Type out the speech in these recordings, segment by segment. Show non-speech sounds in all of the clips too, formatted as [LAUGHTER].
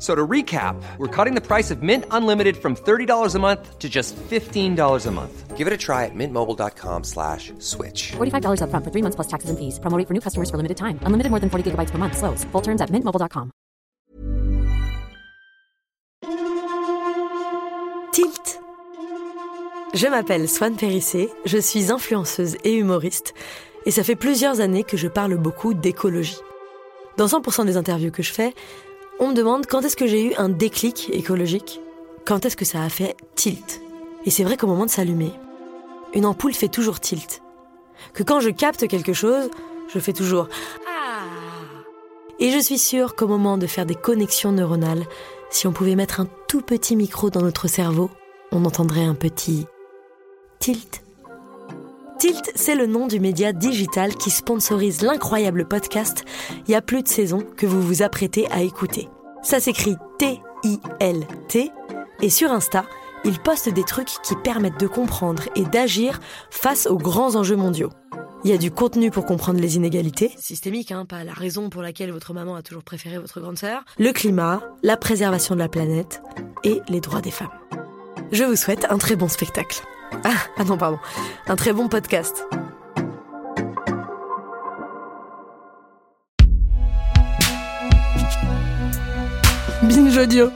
So to recap, we're cutting the price of Mint Unlimited from $30 a month to just $15 a month. Give it a try at mintmobile.com slash switch. $45 upfront for three months plus taxes and fees. Promo for new customers for limited time. Unlimited more than 40 gigabytes per month. Slows. Full terms at mintmobile.com. Tilt Je m'appelle Swan Périssé, je suis influenceuse et humoriste, et ça fait plusieurs années que je parle beaucoup d'écologie. Dans 100% des interviews que je fais, on me demande quand est-ce que j'ai eu un déclic écologique, quand est-ce que ça a fait tilt? Et c'est vrai qu'au moment de s'allumer, une ampoule fait toujours tilt. Que quand je capte quelque chose, je fais toujours Ah Et je suis sûre qu'au moment de faire des connexions neuronales, si on pouvait mettre un tout petit micro dans notre cerveau, on entendrait un petit tilt. Tilt, c'est le nom du média digital qui sponsorise l'incroyable podcast Il y a plus de saison que vous vous apprêtez à écouter. Ça s'écrit T-I-L-T et sur Insta, il poste des trucs qui permettent de comprendre et d'agir face aux grands enjeux mondiaux. Il y a du contenu pour comprendre les inégalités, systémiques, hein, pas la raison pour laquelle votre maman a toujours préféré votre grande sœur, le climat, la préservation de la planète et les droits des femmes. Je vous souhaite un très bon spectacle. Ah, ah non, pardon. Un très bon podcast. Binge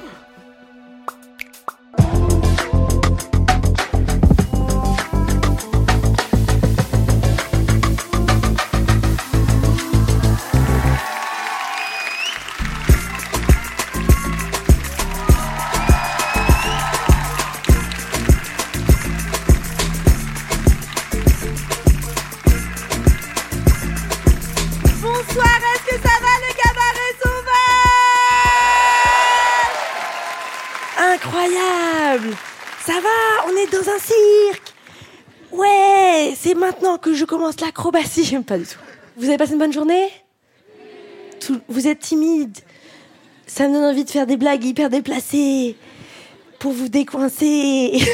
commence l'acrobatie. [LAUGHS] Pas du tout. Vous avez passé une bonne journée? Vous êtes timide. Ça me donne envie de faire des blagues hyper déplacées pour vous décoincer. [LAUGHS]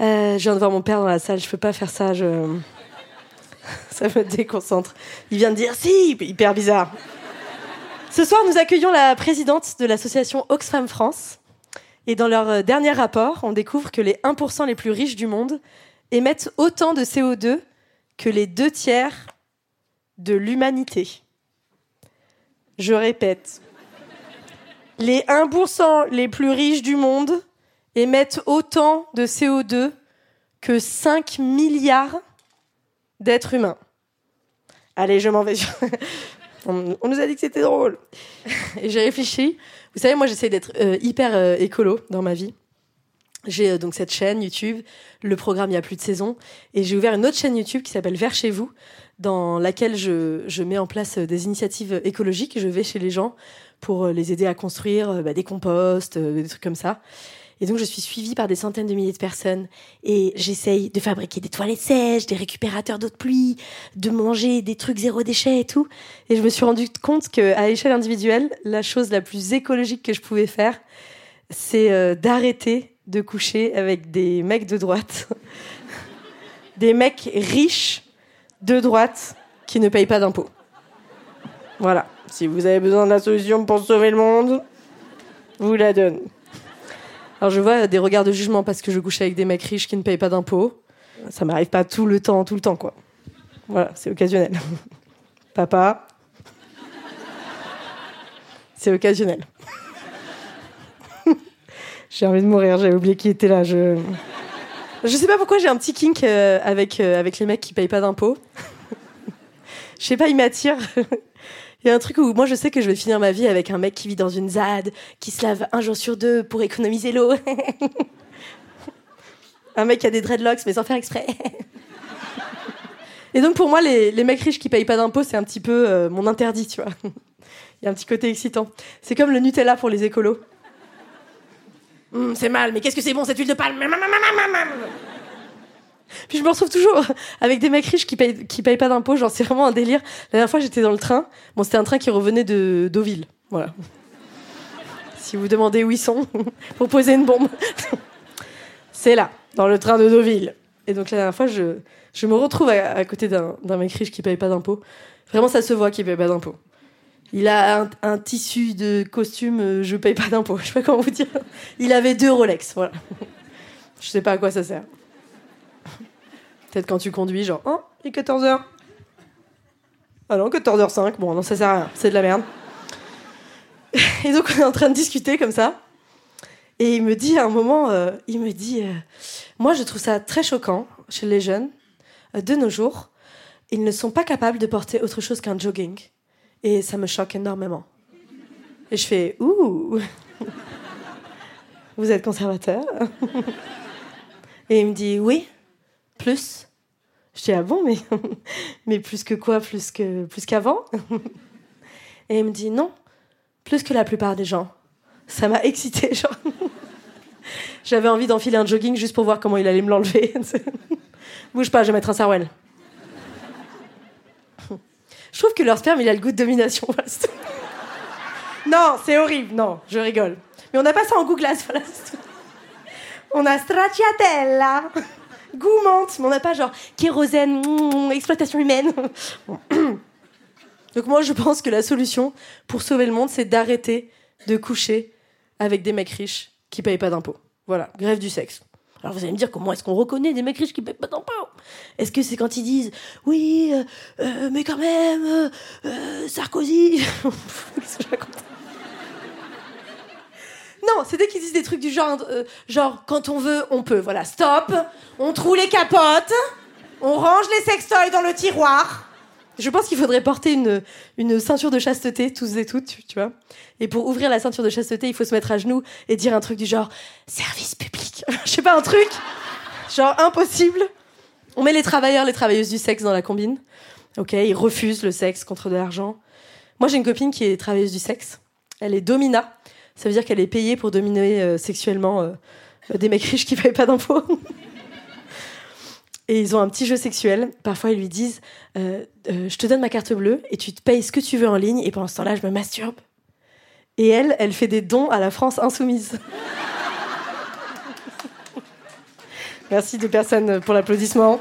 Euh, je viens de voir mon père dans la salle, je peux pas faire ça, je... [LAUGHS] ça me déconcentre. Il vient de dire si, hyper bizarre. Ce soir, nous accueillons la présidente de l'association Oxfam France. Et dans leur euh, dernier rapport, on découvre que les 1% les plus riches du monde émettent autant de CO2 que les deux tiers de l'humanité. Je répète, les 1% les plus riches du monde émettent autant de CO2 que 5 milliards d'êtres humains. Allez, je m'en vais. [LAUGHS] on, nous a dit que c'était drôle. [LAUGHS] Et j'ai réfléchi. Vous savez, moi, j'essaie d'être euh, hyper euh, écolo dans ma vie. J'ai euh, donc cette chaîne YouTube, le programme Il y a plus de saison, et j'ai ouvert une autre chaîne YouTube qui s'appelle Vers chez vous, dans laquelle je, je mets en place euh, des initiatives écologiques. Je vais chez les gens pour euh, les aider à construire bah, des composts, des trucs comme ça. Et donc, je suis suivie par des centaines de milliers de personnes et j'essaye de fabriquer des toilettes sèches, des récupérateurs d'eau de pluie, de manger des trucs zéro déchet et tout. Et je me suis rendu compte qu'à l'échelle individuelle, la chose la plus écologique que je pouvais faire, c'est d'arrêter de coucher avec des mecs de droite. [LAUGHS] des mecs riches de droite qui ne payent pas d'impôts. Voilà. Si vous avez besoin de la solution pour sauver le monde, vous la donne. Alors je vois des regards de jugement parce que je couche avec des mecs riches qui ne payent pas d'impôts. Ça m'arrive pas tout le temps, tout le temps, quoi. Voilà, c'est occasionnel. [LAUGHS] Papa, c'est occasionnel. J'ai envie de mourir, j'avais oublié qui était là. Je... je sais pas pourquoi j'ai un petit kink euh, avec, euh, avec les mecs qui payent pas d'impôts. [LAUGHS] je sais pas, ils m'attirent. [LAUGHS] Il y a un truc où moi je sais que je vais finir ma vie avec un mec qui vit dans une ZAD, qui se lave un jour sur deux pour économiser l'eau. [LAUGHS] un mec qui a des dreadlocks mais sans faire exprès. Et donc pour moi, les, les mecs riches qui payent pas d'impôts, c'est un petit peu euh, mon interdit, tu vois. Il y a un petit côté excitant. C'est comme le Nutella pour les écolos. Hum, c'est mal, mais qu'est-ce que c'est bon cette huile de palme? Puis je me retrouve toujours avec des mecs riches qui payent, qui payent pas d'impôts. Genre, c'est vraiment un délire. La dernière fois, j'étais dans le train. Bon, c'était un train qui revenait de Deauville. Voilà. Si vous demandez où ils sont [LAUGHS] pour poser une bombe, c'est là, dans le train de Deauville. Et donc la dernière fois, je, je me retrouve à, côté d'un mec riche qui paye pas d'impôts. Vraiment, ça se voit qu'il paye pas d'impôts. Il a un, tissu de costume, euh, je paye pas d'impôts. [LAUGHS] Je sais pas comment vous dire. Il avait deux Rolex, voilà. Je sais pas à quoi ça sert. Peut-être quand tu conduis, genre, oh, il est 14h. Ah non, 14h05. Bon, non, ça sert à rien. C'est de la merde. Et donc, on est en train de discuter comme ça. Et il me dit à un moment, euh, il me dit, euh, moi, je trouve ça très choquant chez les jeunes de nos jours, ils ne sont pas capables de porter autre chose qu'un jogging. Et ça me choque énormément. Et je fais Ouh Vous êtes conservateur Et il me dit Oui, plus. Je dis Ah bon, mais, mais plus que quoi Plus que plus qu'avant? Et il me dit Non, plus que la plupart des gens. Ça m'a excité, genre. J'avais envie d'enfiler un jogging juste pour voir comment il allait me l'enlever. Bouge pas, je vais mettre un sarouel. Je trouve que leur sperme, il a le goût de domination. non, c'est horrible. Non, je rigole. Mais on n'a pas ça en goût glace. On a stracciatella, goût menthe, mais on n'a pas genre kérosène, mm, exploitation humaine. Donc moi, je pense que la solution pour sauver le monde, c'est d'arrêter de coucher avec des mecs riches qui payent pas d'impôts. Voilà, grève du sexe. Alors vous allez me dire comment est-ce qu'on reconnaît des mecs riches qui payent pas d'impôts Est-ce que c'est quand ils disent oui, euh, euh, mais quand même euh, Sarkozy [LAUGHS] Non, c'est dès qu'ils disent des trucs du genre, genre quand on veut, on peut. Voilà, stop. On troue les capotes. On range les sextoys dans le tiroir. Je pense qu'il faudrait porter une, une ceinture de chasteté, tous et toutes, tu vois. Et pour ouvrir la ceinture de chasteté, il faut se mettre à genoux et dire un truc du genre service public. [LAUGHS] Je sais pas, un truc genre impossible. On met les travailleurs, les travailleuses du sexe dans la combine. Ok, ils refusent le sexe contre de l'argent. Moi, j'ai une copine qui est travailleuse du sexe. Elle est domina. Ça veut dire qu'elle est payée pour dominer euh, sexuellement euh, des mecs riches qui payent pas d'impôts. [LAUGHS] et ils ont un petit jeu sexuel. Parfois, ils lui disent euh, Je te donne ma carte bleue et tu te payes ce que tu veux en ligne, et pendant ce temps-là, je me masturbe. Et elle, elle fait des dons à la France insoumise. [LAUGHS] Merci de personnes pour l'applaudissement.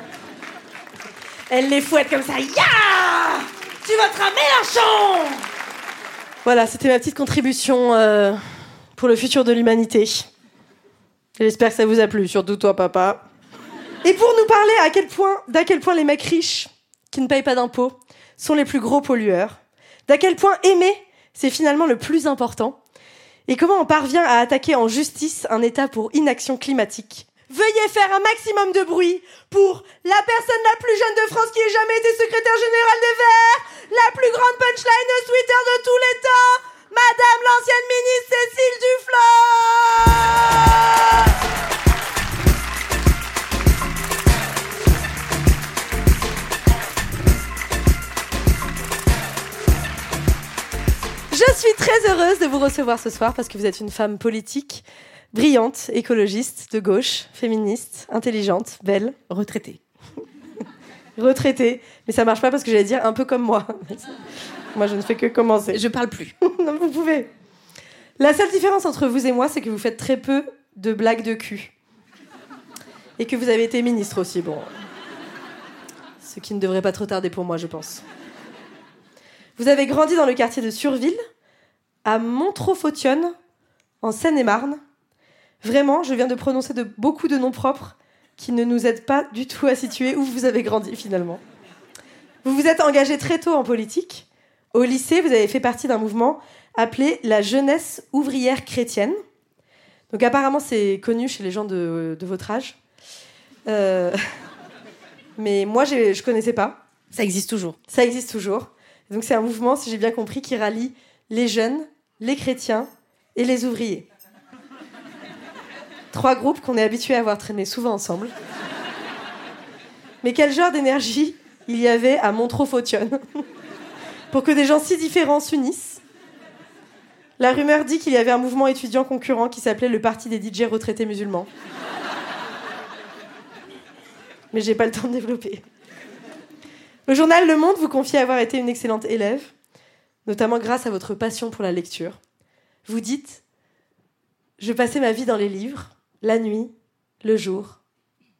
Elle les fouette comme ça. Ya Tu voteras Mélenchon Voilà, c'était ma petite contribution euh, pour le futur de l'humanité. J'espère que ça vous a plu, surtout toi, papa. Et pour nous parler à quel point, d'à quel point les mecs riches qui ne payent pas d'impôts sont les plus gros pollueurs, d'à quel point aimer c'est finalement le plus important. Et comment on parvient à attaquer en justice un État pour inaction climatique Veuillez faire un maximum de bruit pour la personne la plus jeune de France qui ait jamais été secrétaire générale des Verts, la plus grande punchline Twitter de tous les temps, Madame l'ancienne ministre Cécile Duflot. Je suis très heureuse de vous recevoir ce soir parce que vous êtes une femme politique, brillante, écologiste, de gauche, féministe, intelligente, belle, retraitée. [LAUGHS] retraitée. Mais ça marche pas parce que j'allais dire un peu comme moi. [LAUGHS] moi, je ne fais que commencer. Je parle plus. [LAUGHS] non, vous pouvez. La seule différence entre vous et moi, c'est que vous faites très peu de blagues de cul. Et que vous avez été ministre aussi, bon. Ce qui ne devrait pas trop tarder pour moi, je pense. Vous avez grandi dans le quartier de Surville, à Montreux-Fautionne, en Seine-et-Marne. Vraiment, je viens de prononcer de beaucoup de noms propres qui ne nous aident pas du tout à situer où vous avez grandi finalement. Vous vous êtes engagé très tôt en politique. Au lycée, vous avez fait partie d'un mouvement appelé la jeunesse ouvrière chrétienne. Donc apparemment, c'est connu chez les gens de, de votre âge. Euh, [LAUGHS] mais moi, je ne connaissais pas. Ça existe toujours. Ça existe toujours. Donc c'est un mouvement, si j'ai bien compris, qui rallie les jeunes, les chrétiens et les ouvriers. Trois groupes qu'on est habitué à voir traîner souvent ensemble. Mais quel genre d'énergie il y avait à Montreux-Fautionne? Pour que des gens si différents s'unissent La rumeur dit qu'il y avait un mouvement étudiant concurrent qui s'appelait le Parti des DJ retraités musulmans. Mais j'ai pas le temps de développer. Le journal Le Monde vous confie avoir été une excellente élève, notamment grâce à votre passion pour la lecture. Vous dites Je passais ma vie dans les livres, la nuit, le jour,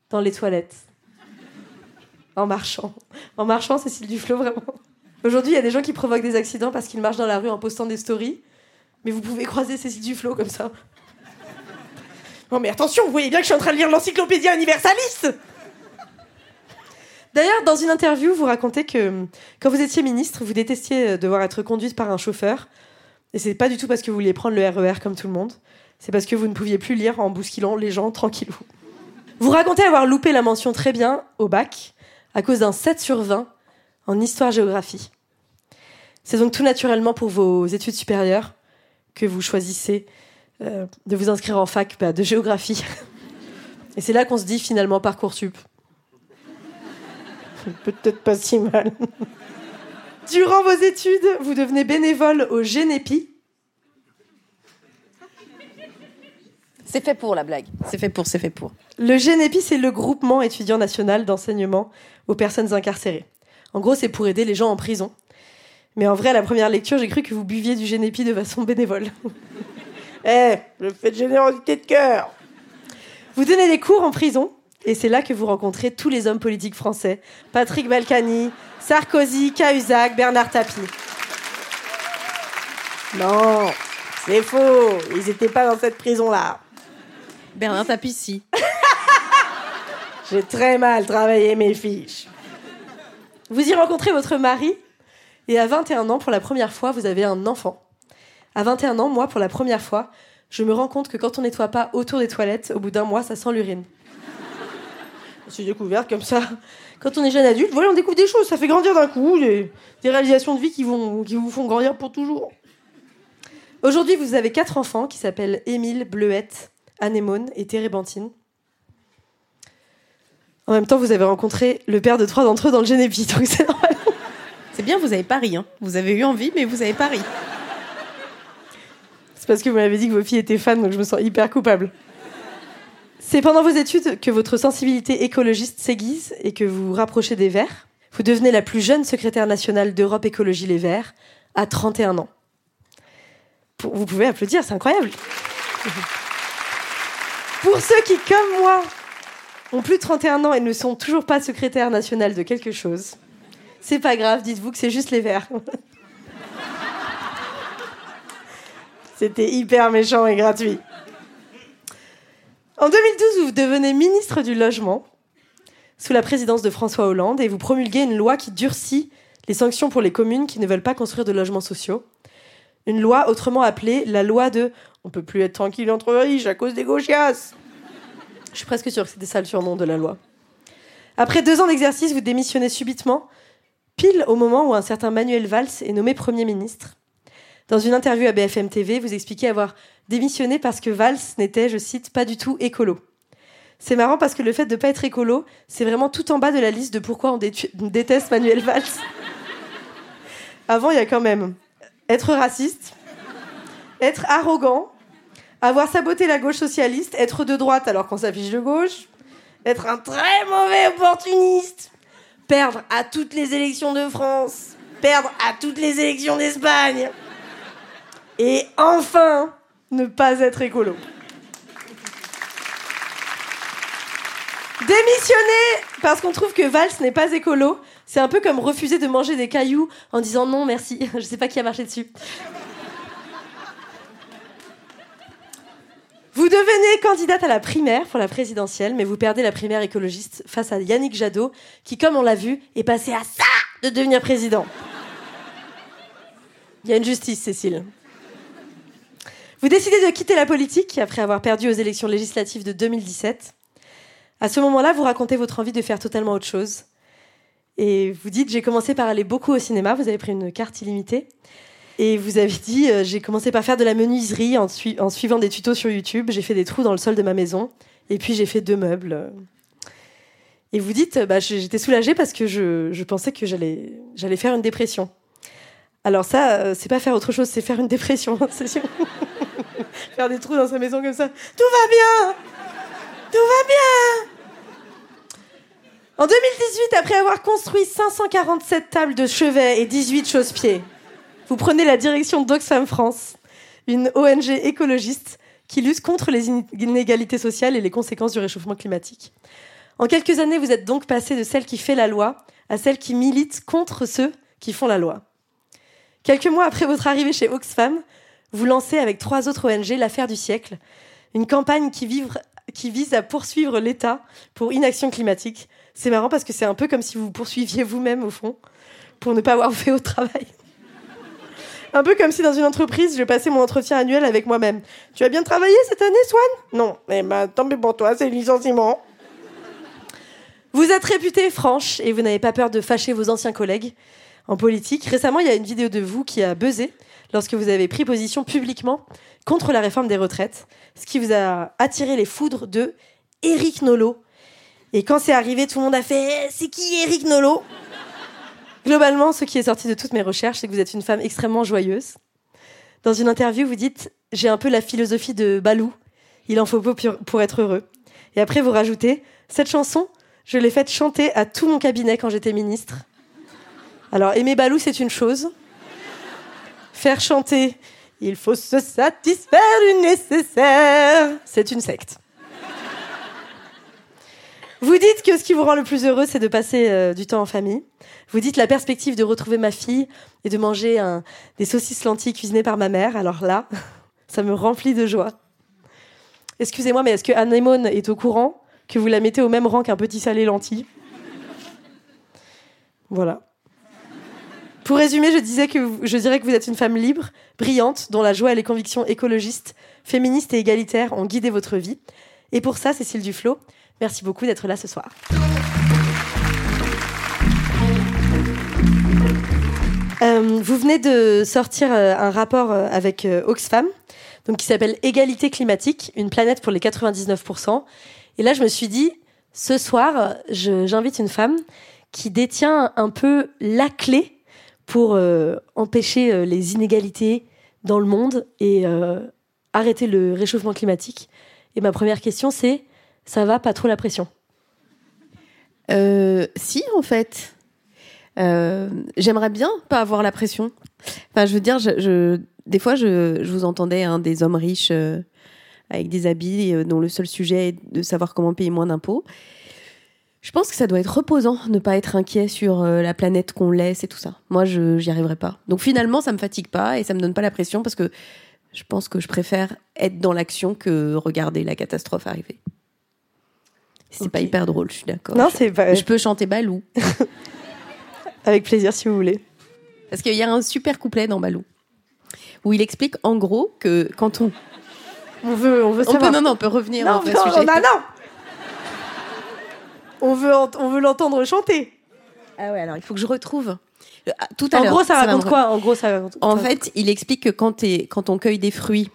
dans les toilettes, en marchant. En marchant, Cécile Duflo, vraiment. Aujourd'hui, il y a des gens qui provoquent des accidents parce qu'ils marchent dans la rue en postant des stories, mais vous pouvez croiser Cécile Duflo comme ça. Non, mais attention, vous voyez bien que je suis en train de lire l'encyclopédie universaliste D'ailleurs, dans une interview, vous racontez que quand vous étiez ministre, vous détestiez devoir être conduite par un chauffeur. Et c'est pas du tout parce que vous vouliez prendre le RER comme tout le monde. C'est parce que vous ne pouviez plus lire en bousculant les gens tranquillou. Vous racontez avoir loupé la mention très bien au bac à cause d'un 7 sur 20 en histoire-géographie. C'est donc tout naturellement pour vos études supérieures que vous choisissez euh, de vous inscrire en fac bah, de géographie. [LAUGHS] Et c'est là qu'on se dit finalement Parcoursup. [LAUGHS] Peut-être pas si mal. Durant vos études, vous devenez bénévole au Génépi. C'est fait pour la blague. C'est fait pour, c'est fait pour. Le Génépi, c'est le groupement étudiant national d'enseignement aux personnes incarcérées. En gros, c'est pour aider les gens en prison. Mais en vrai, à la première lecture, j'ai cru que vous buviez du Génépi de façon bénévole. [LAUGHS] Eh, je fais de générosité de cœur. Vous donnez des cours en prison et c'est là que vous rencontrez tous les hommes politiques français. Patrick Balkany, Sarkozy, Cahuzac, Bernard Tapie. Non, c'est faux. Ils n'étaient pas dans cette prison-là. Bernard Tapie, si. [LAUGHS] J'ai très mal travaillé mes fiches. Vous y rencontrez votre mari et à 21 ans, pour la première fois, vous avez un enfant. À 21 ans, moi, pour la première fois, je me rends compte que quand on nettoie pas autour des toilettes, au bout d'un mois, ça sent l'urine. Je suis découverte comme ça. Quand on est jeune adulte, voilà, on découvre des choses, ça fait grandir d'un coup, des, des réalisations de vie qui, vont, qui vous font grandir pour toujours. Aujourd'hui, vous avez quatre enfants qui s'appellent Émile, Bleuette, Anémone et Térébentine. En même temps, vous avez rencontré le père de trois d'entre eux dans le Génépi, [LAUGHS] donc c'est normal. C'est bien, vous avez pari. Hein. Vous avez eu envie, mais vous avez pari. C'est parce que vous m'avez dit que vos filles étaient fans, donc je me sens hyper coupable. C'est pendant vos études que votre sensibilité écologiste s'aiguise et que vous vous rapprochez des Verts. Vous devenez la plus jeune secrétaire nationale d'Europe Écologie Les Verts à 31 ans. Vous pouvez applaudir, c'est incroyable. Pour ceux qui, comme moi, ont plus de 31 ans et ne sont toujours pas secrétaire national de quelque chose, c'est pas grave, dites-vous que c'est juste les Verts. [LAUGHS] C'était hyper méchant et gratuit. En 2012, vous devenez ministre du Logement sous la présidence de François Hollande et vous promulguez une loi qui durcit les sanctions pour les communes qui ne veulent pas construire de logements sociaux. Une loi autrement appelée la loi de on peut plus être tranquille entre riches à cause des gauchias. Je suis presque sûre que c'était ça le surnom de la loi. Après deux ans d'exercice, vous démissionnez subitement, pile au moment où un certain Manuel Valls est nommé Premier ministre. Dans une interview à BFM TV, vous expliquez avoir démissionné parce que Valls n'était, je cite, pas du tout écolo. C'est marrant parce que le fait de ne pas être écolo, c'est vraiment tout en bas de la liste de pourquoi on, on déteste Manuel Valls. Avant, il y a quand même être raciste, être arrogant, avoir saboté la gauche socialiste, être de droite alors qu'on s'affiche de gauche, être un très mauvais opportuniste, perdre à toutes les élections de France, perdre à toutes les élections d'Espagne, et enfin ne pas être écolo. Démissionner parce qu'on trouve que Valls n'est pas écolo, C'est un peu comme refuser de manger des cailloux en disant non merci, [LAUGHS] je sais pas qui a marché dessus. Vous devenez candidate à la primaire pour la présidentielle, mais vous perdez la primaire écologiste face à Yannick Jadot, qui, comme on l'a vu, est passé à ça de devenir président. Il y a une justice, Cécile. Vous décidez de quitter la politique après avoir perdu aux élections législatives de 2017. À ce moment-là, vous racontez votre envie de faire totalement autre chose. Et vous dites, j'ai commencé par aller beaucoup au cinéma, vous avez pris une carte illimitée. Et vous avez dit, euh, j'ai commencé par faire de la menuiserie en, suivant des tutos sur YouTube. J'ai fait des trous dans le sol de ma maison. Et puis j'ai fait deux meubles. Et vous dites, bah, j'étais soulagée parce que je, je pensais que j'allais faire une dépression. Alors ça, euh, c'est pas faire autre chose, c'est faire une dépression. [LAUGHS] faire des trous dans sa maison comme ça. Tout va bien Tout va bien En 2018, après avoir construit 547 tables de chevet et 18 chausse-pieds, vous prenez la direction d'Oxfam France, une ONG écologiste qui lutte contre les inégalités sociales et les conséquences du réchauffement climatique. En quelques années, vous êtes donc passé de celle qui fait la loi à celle qui milite contre ceux qui font la loi. Quelques mois après votre arrivée chez Oxfam, vous lancez avec trois autres ONG l'affaire du siècle, une campagne qui, vise à poursuivre l'État pour inaction climatique. C'est marrant parce que c'est un peu comme si vous poursuiviez vous-même au fond pour ne pas avoir fait au travail. Un peu comme si dans une entreprise, je passais mon entretien annuel avec moi-même. Tu as bien travaillé cette année, Swan? Non. Eh ben, tant pis pour toi, c'est licenciement. Vous êtes réputée franche et vous n'avez pas peur de fâcher vos anciens collègues en politique. Récemment, il y a une vidéo de vous qui a buzzé lorsque vous avez pris position publiquement contre la réforme des retraites, ce qui vous a attiré les foudres de Éric Nolot. Et quand c'est arrivé, tout le monde a fait eh, C'est qui Éric Nolot Globalement, ce qui est sorti de toutes mes recherches, c'est que vous êtes une femme extrêmement joyeuse. Dans une interview, vous dites J'ai un peu la philosophie de Balou. Il en faut peu pour être heureux. Et après, vous rajoutez Cette chanson, je l'ai faite chanter à tout mon cabinet quand j'étais ministre. Alors, aimer Balou, c'est une chose. Faire chanter, il faut se satisfaire du nécessaire, c'est une secte. Vous dites que ce qui vous rend le plus heureux, c'est de passer euh, du temps en famille. Vous dites la perspective de retrouver ma fille et de manger des saucisses lentilles cuisinées par ma mère. Alors là, [LAUGHS] ça me remplit de joie. Excusez-moi, mais est-ce que Anémone est au courant que vous la mettez au même rang qu'un petit salé lentille? Voilà. Pour résumer, je, disais que je dirais que vous êtes une femme libre, brillante, dont la joie et les convictions écologistes, féministes et égalitaires ont guidé votre vie. Et pour ça, Cécile Duflo, merci beaucoup d'être là ce soir. Euh, vous venez de sortir euh, un rapport euh, avec Oxfam, donc qui s'appelle Égalité climatique, une planète pour les 99%. Et là, je me suis dit, ce soir, j'invite une femme qui détient un peu la clé pour empêcher les inégalités dans le monde et arrêter le réchauffement climatique. Et ma première question, c'est ça va pas trop la pression Si, en fait. J'aimerais bien pas avoir la pression. Enfin, je veux dire, je, des fois, je, vous entendais hein, des hommes riches avec des habits dont le seul sujet est de savoir comment payer moins d'impôts. Je pense que ça doit être reposant, ne pas être inquiet sur euh, la planète qu'on laisse et tout ça. Moi, je j'y arriverai pas. Donc finalement, ça me fatigue pas et ça me donne pas la pression parce que je pense que je préfère être dans l'action que regarder la catastrophe arriver. C'est pas hyper drôle, je suis d'accord. Non, c'est pas. Je peux chanter Balou. [LAUGHS] Avec plaisir, si vous voulez. Parce qu'il y a un super couplet dans Balou où il explique en gros que quand on on veut, on veut savoir. non, non, on peut revenir non, au vrai sujet. Non, non, on veut, on veut l'entendre chanter. Ah ouais, alors il faut que je retrouve. Ah, tout à en gros, ça raconte quoi? En gros, ça En fait, il explique que quand, es, quand on cueille des fruits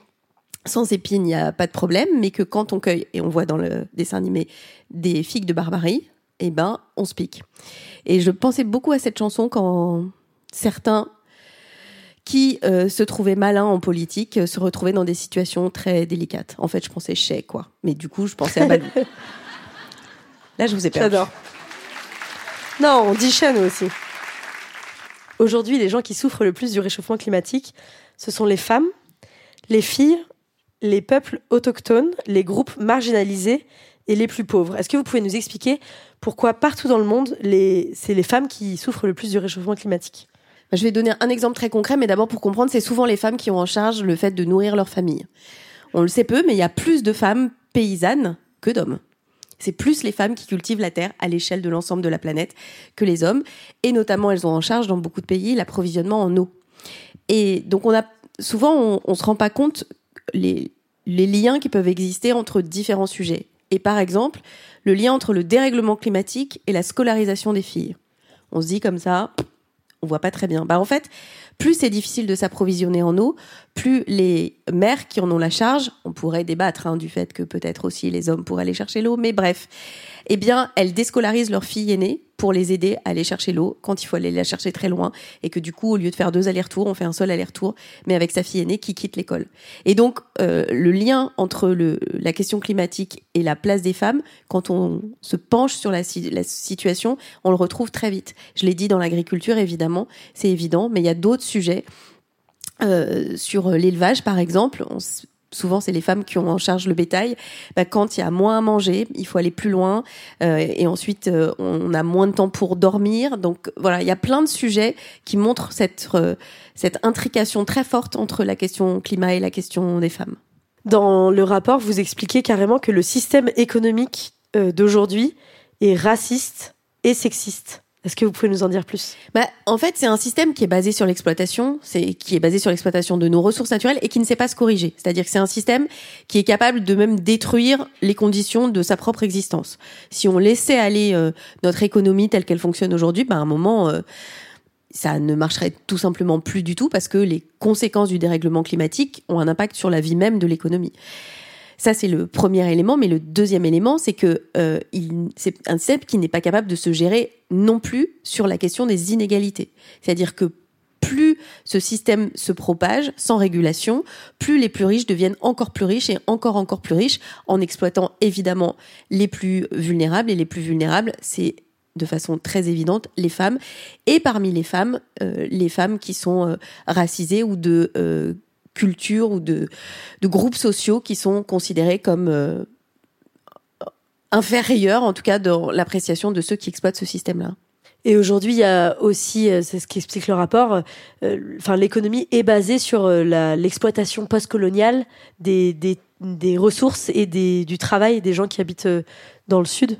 sans épines, il n'y a pas de problème, mais que quand on cueille, et on voit dans le dessin animé, des figues de barbarie, eh ben, on se pique. Et je pensais beaucoup à cette chanson quand certains qui euh, se trouvaient malins en politique euh, se retrouvaient dans des situations très délicates. En fait, je pensais chez quoi. Mais du coup, je pensais à Balou. [LAUGHS] Là, je vous ai perdu. J'adore. Non, on dit chaîne aussi. Aujourd'hui, les gens qui souffrent le plus du réchauffement climatique, ce sont les femmes, les filles, les peuples autochtones, les groupes marginalisés et les plus pauvres. Est-ce que vous pouvez nous expliquer pourquoi partout dans le monde, c'est les femmes qui souffrent le plus du réchauffement climatique? Je vais donner un exemple très concret, mais d'abord pour comprendre, c'est souvent les femmes qui ont en charge le fait de nourrir leur famille. On le sait peu, mais il y a plus de femmes paysannes que d'hommes. C'est plus les femmes qui cultivent la terre à l'échelle de l'ensemble de la planète que les hommes. Et notamment, elles ont en charge dans beaucoup de pays l'approvisionnement en eau. Et donc, souvent, on, on se rend pas compte les, liens qui peuvent exister entre différents sujets. Et par exemple, le lien entre le dérèglement climatique et la scolarisation des filles. On se dit comme ça, on voit pas très bien. Bah en fait, plus c'est difficile de s'approvisionner en eau, plus les mères qui en ont la charge, on pourrait débattre hein, du fait que peut-être aussi les hommes pourraient aller chercher l'eau, mais bref, eh bien, elles déscolarisent leurs filles aînées pour les aider à aller chercher l'eau quand il faut aller la chercher très loin et que du coup, au lieu de faire deux allers-retours, on fait un seul aller-retour, mais avec sa fille aînée qui quitte l'école. Et donc, euh, le lien entre la question climatique et la place des femmes, quand on se penche sur la, la situation, on le retrouve très vite. Je l'ai dit dans l'agriculture, évidemment, c'est évident, mais il y a d'autres sujets. Euh, sur l'élevage, par exemple, on, souvent c'est les femmes qui ont en charge le bétail, bah, quand il y a moins à manger, il faut aller plus loin euh, et ensuite euh, on a moins de temps pour dormir. Donc voilà, il y a plein de sujets qui montrent cette euh, cette intrication très forte entre la question climat et la question des femmes. Dans le rapport, vous expliquez carrément que le système économique d'aujourd'hui est raciste et sexiste. Est-ce que vous pouvez nous en dire plus? Bah, En fait, c'est un système qui est basé sur l'exploitation, qui est basé sur l'exploitation de nos ressources naturelles et qui ne sait pas se corriger. C'est-à-dire que c'est un système qui est capable de même détruire les conditions de sa propre existence. Si on laissait aller euh, notre économie telle qu'elle fonctionne aujourd'hui, bah, à un moment, euh, ça ne marcherait tout simplement plus du tout parce que les conséquences du dérèglement climatique ont un impact sur la vie même de l'économie. Ça, c'est le premier élément. Mais le deuxième élément, c'est que euh, c'est un système qui n'est pas capable de se gérer non plus sur la question des inégalités. C'est-à-dire que plus ce système se propage sans régulation, plus les plus riches deviennent encore plus riches et encore encore plus riches en exploitant évidemment les plus vulnérables. Et les plus vulnérables, c'est de façon très évidente les femmes. Et parmi les femmes, euh, les femmes qui sont euh, racisées ou de culture ou de, groupes sociaux qui sont considérés comme euh, inférieurs, en tout cas dans l'appréciation de ceux qui exploitent ce système-là. Et aujourd'hui, il y a aussi, euh, c'est ce qui explique le rapport, euh, enfin l'économie est basée sur l'exploitation postcoloniale des, des, ressources et du travail des gens qui habitent dans le sud.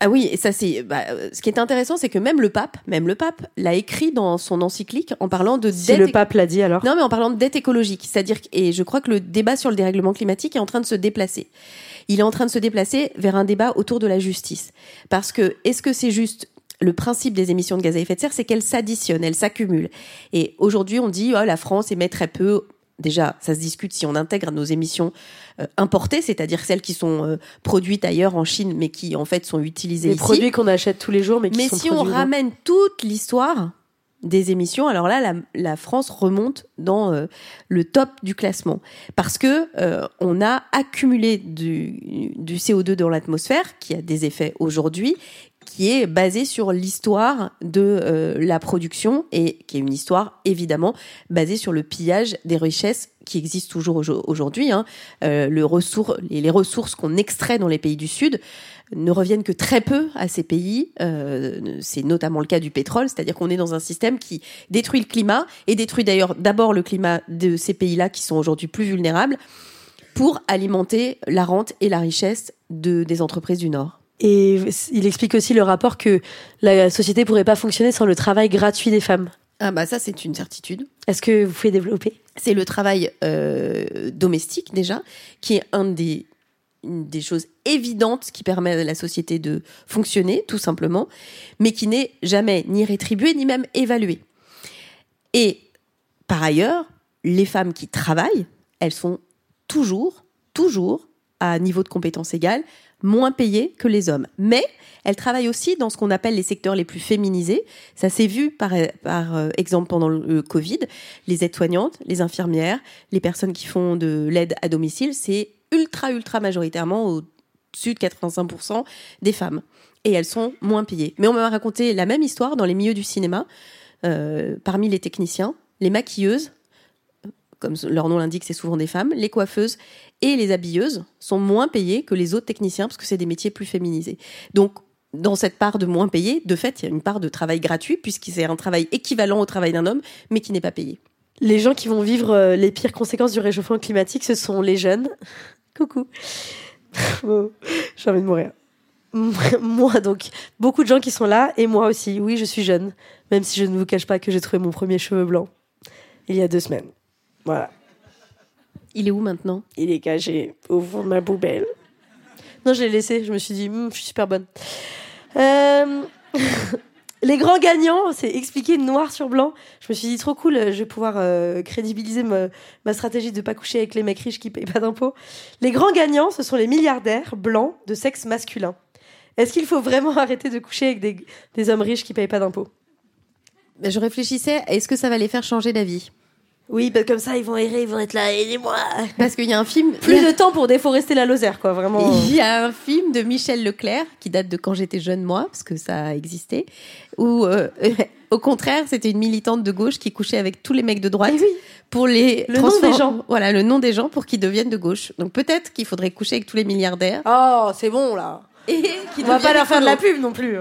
Ah oui, et ça c'est bah, ce qui est intéressant, c'est que même le pape, même le pape l'a écrit dans son encyclique en parlant de si le pape l'a dit alors. Non, mais en parlant de dette écologique, c'est-à-dire et je crois que le débat sur le dérèglement climatique est en train de se déplacer. Il est en train de se déplacer vers un débat autour de la justice, parce que est-ce que c'est juste le principe des émissions de gaz à effet de serre, c'est qu'elles s'additionnent, elles s'accumulent. Et aujourd'hui, on dit, oh, la France émet très peu déjà, ça se discute si on intègre nos émissions euh, importées, c'est-à-dire celles qui sont euh, produites ailleurs en Chine, mais qui en fait sont utilisées Les ici. produits qu'on achète tous les jours, mais qui mais sont si on ramène toute l'histoire des émissions, alors là, la, la France remonte dans euh, le top du classement parce que on a accumulé du, du CO2 dans l'atmosphère, qui a des effets aujourd'hui, qui est basé sur l'histoire de euh, la production et qui est une histoire évidemment basée sur le pillage des richesses qui existent toujours aujourd'hui. Hein. Euh, les, ressources qu'on extrait dans les pays du Sud ne reviennent que très peu à ces pays. Euh, c'est notamment le cas du pétrole, c'est-à-dire qu'on est dans un système qui détruit le climat et détruit d'ailleurs d'abord le climat de ces pays-là qui sont aujourd'hui plus vulnérables pour alimenter la rente et la richesse de, des entreprises du Nord. Et il explique aussi le rapport que la société pourrait pas fonctionner sans le travail gratuit des femmes. Ah bah ça c'est une certitude. Est-ce que vous pouvez développer? C'est le travail euh, domestique déjà, qui est un des une des choses évidentes qui permet à la société de fonctionner, tout simplement, mais qui n'est jamais ni rétribué ni même évalué. Et par ailleurs, les femmes qui travaillent, elles sont toujours, toujours à niveau de compétence égale, moins payées que les hommes. Mais elles travaillent aussi dans ce qu'on appelle les secteurs les plus féminisés. Ça s'est vu par, euh, exemple pendant le Covid. Les aides-soignantes, les infirmières, les personnes qui font de l'aide à domicile, c'est ultra, ultra majoritairement au-dessus de 85% des femmes. Et elles sont moins payées. Mais on m'a raconté la même histoire dans les milieux du cinéma, euh, parmi les techniciens, les maquilleuses, comme leur nom l'indique, c'est souvent des femmes, les coiffeuses et les habilleuses sont moins payées que les autres techniciens parce que c'est des métiers plus féminisés. Donc, dans cette part de moins payé, de fait, il y a une part de travail gratuit, puisque c'est un travail équivalent au travail d'un homme, mais qui n'est pas payé. Les gens qui vont vivre euh, les pires conséquences du réchauffement climatique, ce sont les jeunes. [LAUGHS] Coucou. J'ai envie de mourir. [LAUGHS] Moi, donc, beaucoup de gens qui sont là, et moi aussi. Oui, je suis jeune, même si je ne vous cache pas que j'ai trouvé mon premier cheveu blanc il y a deux semaines. Voilà. Il est où maintenant? Il est caché au fond de ma poubelle. Non, je l'ai laissé. Je me suis dit, Hum, je suis super bonne. Euh, [LAUGHS] Les grands gagnants, c'est expliqué noir sur blanc. Je me suis dit, trop cool, je vais pouvoir euh, crédibiliser ma, ma stratégie de pas coucher avec les mecs riches qui payent pas d'impôts. Les grands gagnants, ce sont les milliardaires blancs de sexe masculin. Est-ce qu'il faut vraiment [LAUGHS] arrêter de coucher avec des, des hommes riches qui payent pas d'impôts? Ben, Je réfléchissais, est-ce que ça va les faire changer d'avis? Oui, bah, comme ça, ils vont errer, ils vont être là, aidez-moi Parce qu'il y a un film. Plus de temps pour déforester la Lozère, quoi, vraiment. Il y a un film de Michel Leclerc qui date de quand j'étais jeune moi, parce que ça a existé, où euh, [LAUGHS] au contraire c'était une militante de gauche qui couchait avec tous les mecs de droite Eh oui. pour les Le nom des gens. Voilà le nom des gens pour qu'ils deviennent de gauche. Donc peut-être qu'il faudrait coucher avec tous les milliardaires Oh, c'est bon, là. et On va pas leur faire de la pub non plus.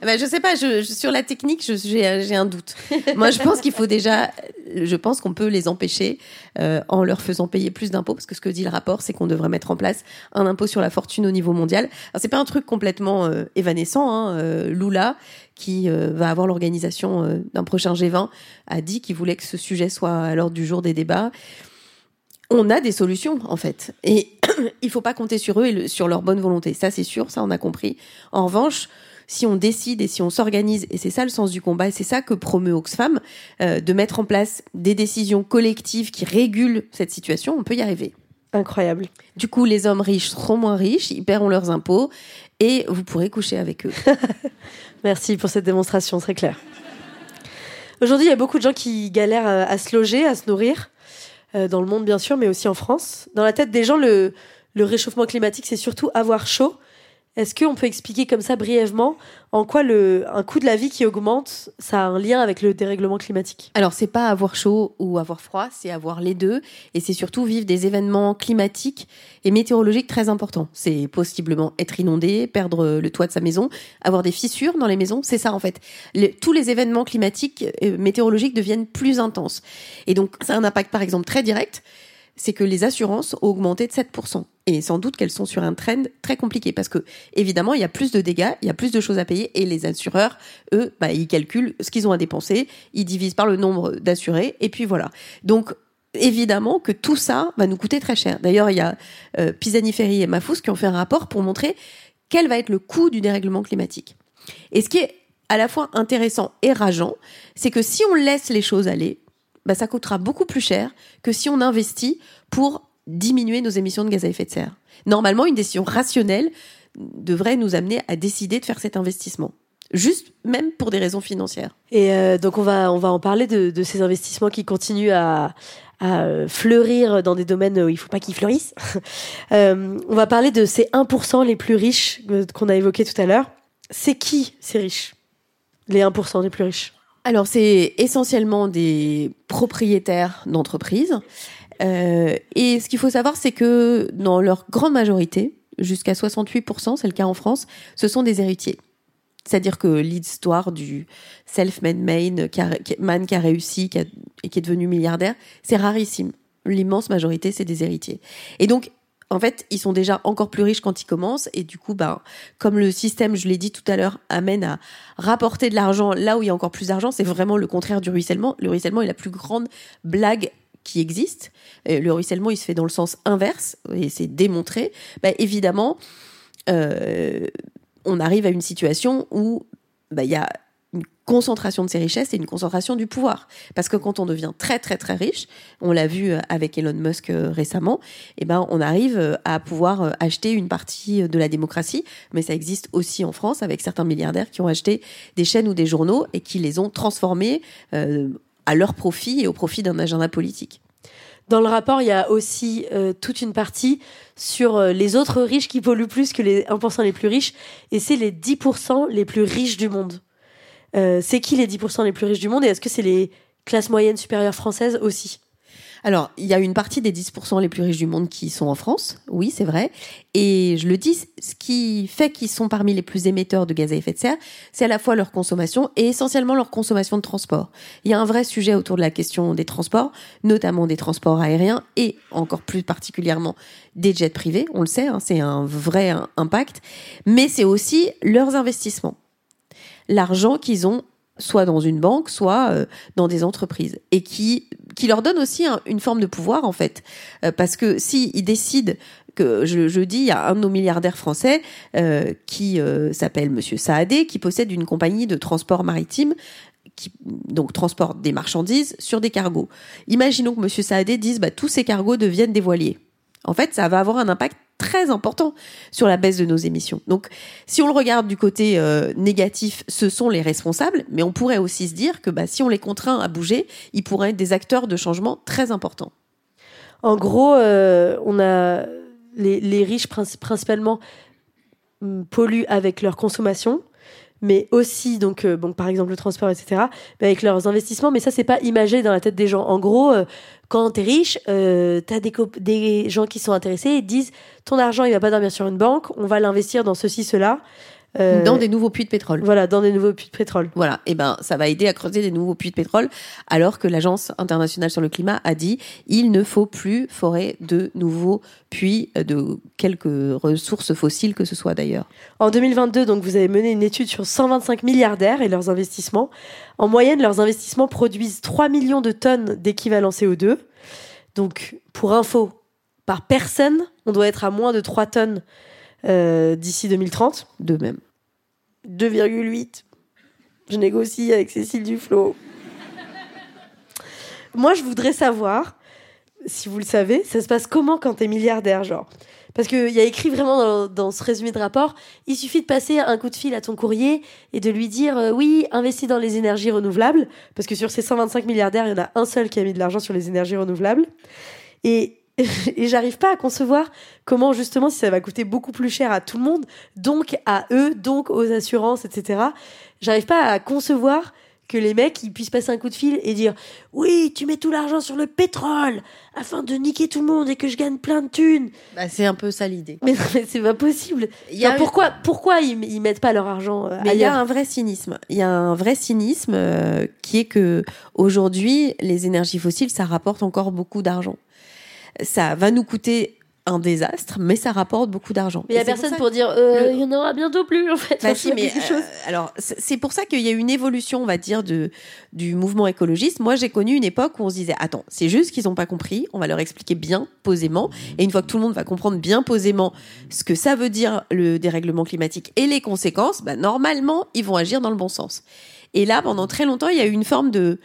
Hein. Ben, je sais pas, je, je- sur la technique, j'ai un doute. Moi, je pense qu'il faut déjà, je pense qu'on peut les empêcher euh, en leur faisant payer plus d'impôts, parce que ce que dit le rapport, c'est qu'on devrait mettre en place un impôt sur la fortune au niveau mondial. Alors, c'est pas un truc complètement euh, évanescent. Hein. euh, Lula, qui euh, va avoir l'organisation euh, d'un prochain G20, a dit qu'il voulait que ce sujet soit à l'ordre du jour des débats. On a des solutions en fait, et [CLEARS THROAT] il faut pas compter sur eux et sur leur bonne volonté. Ça, c'est sûr, ça on a compris. En revanche, si on décide et si on s'organise, et c'est ça le sens du combat, et c'est ça que promeut Oxfam, euh, de mettre en place des décisions collectives qui régulent cette situation, on peut y arriver. Incroyable. Du coup, les hommes riches seront moins riches, ils paieront leurs impôts, et vous pourrez coucher avec eux. [LAUGHS] Merci pour cette démonstration, très clair. Aujourd'hui, il y a beaucoup de gens qui galèrent euh, à se loger, à se nourrir, euh, dans le monde bien sûr, mais aussi en France. Dans la tête des gens, le, le réchauffement climatique, c'est surtout avoir chaud. Est-ce qu'on peut expliquer comme ça brièvement en quoi un coût de la vie qui augmente, ça a un lien avec le dérèglement climatique? Alors, c'est pas avoir chaud ou avoir froid, c'est avoir les deux. Et c'est surtout vivre des événements climatiques et météorologiques très importants. C'est possiblement être inondé, perdre le toit de sa maison, avoir des fissures dans les maisons. C'est ça, en fait. Tous les événements climatiques, euh, météorologiques deviennent plus intenses. Et donc, ça a un impact, par exemple, très direct. C'est que les assurances ont augmenté de 7%. Et sans doute qu'elles sont sur un trend très compliqué parce que, évidemment, il y a plus de dégâts, il y a plus de choses à payer et les assureurs, eux, bah, ils calculent ce qu'ils ont à dépenser, ils divisent par le nombre d'assurés et puis voilà. Donc, évidemment que tout ça va nous coûter très cher. D'ailleurs, il y a euh, Pisani-Ferry et Mafous qui ont fait un rapport pour montrer quel va être le coût du dérèglement climatique. Et ce qui est à la fois intéressant et rageant, c'est que si on laisse les choses aller, bah, ça coûtera beaucoup plus cher que si on investit pour diminuer nos émissions de gaz à effet de serre. Normalement, une décision rationnelle devrait nous amener à décider de faire cet investissement. Juste même pour des raisons financières. Et euh, donc on va, on va en parler de, ces investissements qui continuent à, fleurir dans des domaines où il faut pas qu'ils fleurissent. [LAUGHS] Euh, on va parler de ces 1% les plus riches euh, qu'on a évoqués tout à l'heure. C'est qui ces riches? Les 1% les plus riches? Alors, c'est essentiellement des propriétaires d'entreprises. Euh, et ce qu'il faut savoir, c'est que dans leur grande majorité, jusqu'à 68%, c'est le cas en France, ce sont des héritiers. C'est-à-dire que l'histoire du self-made man qui a, man qui a réussi qui a- et qui est devenu milliardaire, c'est rarissime. L'immense majorité, c'est des héritiers. Et donc, en fait, ils sont déjà encore plus riches quand ils commencent. Et du coup, ben, comme le système, je l'ai dit tout à l'heure, amène à rapporter de l'argent là où il y a encore plus d'argent, c'est vraiment le contraire du ruissellement. Le ruissellement est la plus grande blague qui existe. Le ruissellement, il se fait dans le sens inverse, et c'est démontré. Ben, évidemment, euh, on arrive à une situation où ben, il y a concentration de ces richesses et une concentration du pouvoir. Parce que quand on devient très très très riche, on l'a vu euh, avec Elon Musk euh, récemment, eh ben on arrive euh, à pouvoir acheter une partie de la démocratie, mais ça existe aussi en France avec certains milliardaires qui ont acheté des chaînes ou des journaux et qui les ont transformés à leur profit et au profit d'un agenda politique. Dans le rapport, il y a aussi toute une partie sur les autres riches qui polluent plus que les 1% les plus riches, et c'est les 10% les plus riches du monde. Euh, c'est qui les 10% les plus riches du monde, et est-ce que c'est les classes moyennes supérieures françaises aussi? Alors, il y a une partie des 10% les plus riches du monde qui sont en France, oui, c'est vrai. Et je le dis, ce qui fait qu'ils sont parmi les plus émetteurs de gaz à effet de serre, c'est à la fois leur consommation et essentiellement leur consommation de transport. Il y a un vrai sujet autour de la question des transports, notamment des transports aériens et encore plus particulièrement des jets privés. On le sait, hein, c'est un vrai impact. Mais c'est aussi leurs investissements. L'argent qu'ils ont soit dans une banque, soit euh, dans des entreprises, et qui qui leur donne aussi une forme de pouvoir en fait, euh, parce que si ils décident que je, je, dis, il y a un de nos milliardaires français euh, qui s'appelle Monsieur Saadé, qui possède une compagnie de transport maritime qui donc transporte des marchandises sur des cargos. Imaginons que Monsieur Saadé dise bah, tous ces cargos deviennent des voiliers. En fait, ça va avoir un impact très important sur la baisse de nos émissions. Donc, si on le regarde du côté euh, négatif, ce sont les responsables, mais on pourrait aussi se dire que bah, si on les contraint à bouger, ils pourraient être des acteurs de changement très importants. En gros, euh, on a les, riches principalement hum, polluent avec leur consommation mais aussi donc euh, bon par exemple le transport etc mais avec leurs investissements mais ça c'est pas imagé dans la tête des gens. En gros euh, quand t'es riche euh, t'as des des gens qui sont intéressés et disent ton argent il va pas dormir sur une banque on va l'investir dans ceci cela euh, dans des nouveaux puits de pétrole. Voilà, dans des nouveaux puits de pétrole. Voilà, et ben ça va aider à creuser des nouveaux puits de pétrole, alors que l'Agence internationale sur le climat a dit il ne faut plus forer de nouveaux puits de quelques ressources fossiles que ce soit d'ailleurs. En 2022, donc vous avez mené une étude sur 125 milliardaires et leurs investissements. En moyenne, leurs investissements produisent 3 millions de tonnes d'équivalent CO2. Donc, pour info, par personne, on doit être à moins de 3 tonnes euh, d'ici 2030. De même. 2,8. Je négocie avec Cécile Duflo. Moi, je voudrais savoir, si vous le savez, ça se passe comment quand t'es milliardaire, genre? Parce qu'il y a écrit vraiment dans, ce résumé de rapport, il suffit de passer un coup de fil à ton courrier et de lui dire euh, oui, investis dans les énergies renouvelables, parce que sur ces 125 milliardaires, il y en a un seul qui a mis de l'argent sur les énergies renouvelables. Et [LAUGHS] et j'arrive pas à concevoir comment justement si ça va coûter beaucoup plus cher à tout le monde, donc à eux, donc aux assurances, etc. J'arrive pas à concevoir que les mecs ils puissent passer un coup de fil et dire oui tu mets tout l'argent sur le pétrole afin de niquer tout le monde et que je gagne plein de thunes. Bah, c'est un peu ça l'idée. Mais, c'est pas possible. Y a pourquoi pourquoi ils, ils mettent pas leur argent euh, Mais il y a un vrai cynisme. Il y a un vrai cynisme euh, qui est que aujourd'hui les énergies fossiles ça rapporte encore beaucoup d'argent ça va nous coûter un désastre, mais ça rapporte beaucoup d'argent. Mais il n'y a personne pour, dire euh, il y en aura bientôt plus en fait. Bah mais euh, alors c'est pour ça qu'il y a une évolution, on va dire, de du mouvement écologiste. Moi, j'ai connu une époque où on se disait attends, c'est juste qu'ils n'ont pas compris, on va leur expliquer bien posément, et une fois que tout le monde va comprendre bien posément ce que ça veut dire le dérèglement climatique et les conséquences, bah, normalement, ils vont agir dans le bon sens. Et là, pendant très longtemps, il y a eu une forme de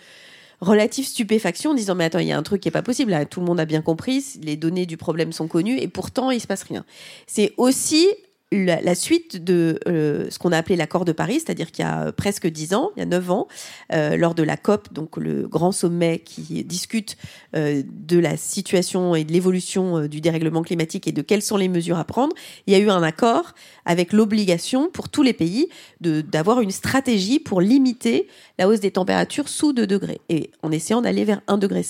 relative stupéfaction en disant mais attends il y a un truc qui est pas possible là tout le monde a bien compris les données du problème sont connues et pourtant il se passe rien. C'est aussi la, suite de euh, ce qu'on a appelé l'accord de Paris, c'est-à-dire qu'il y a presque dix ans, il y a neuf ans, euh, lors de la COP, donc le grand sommet qui discute euh, de la situation et de l'évolution du dérèglement climatique et de quelles sont les mesures à prendre, il y a eu un accord avec l'obligation pour tous les pays d'avoir une stratégie pour limiter la hausse des températures sous 2 degrés. Et en essayant d'aller vers 1,5 degré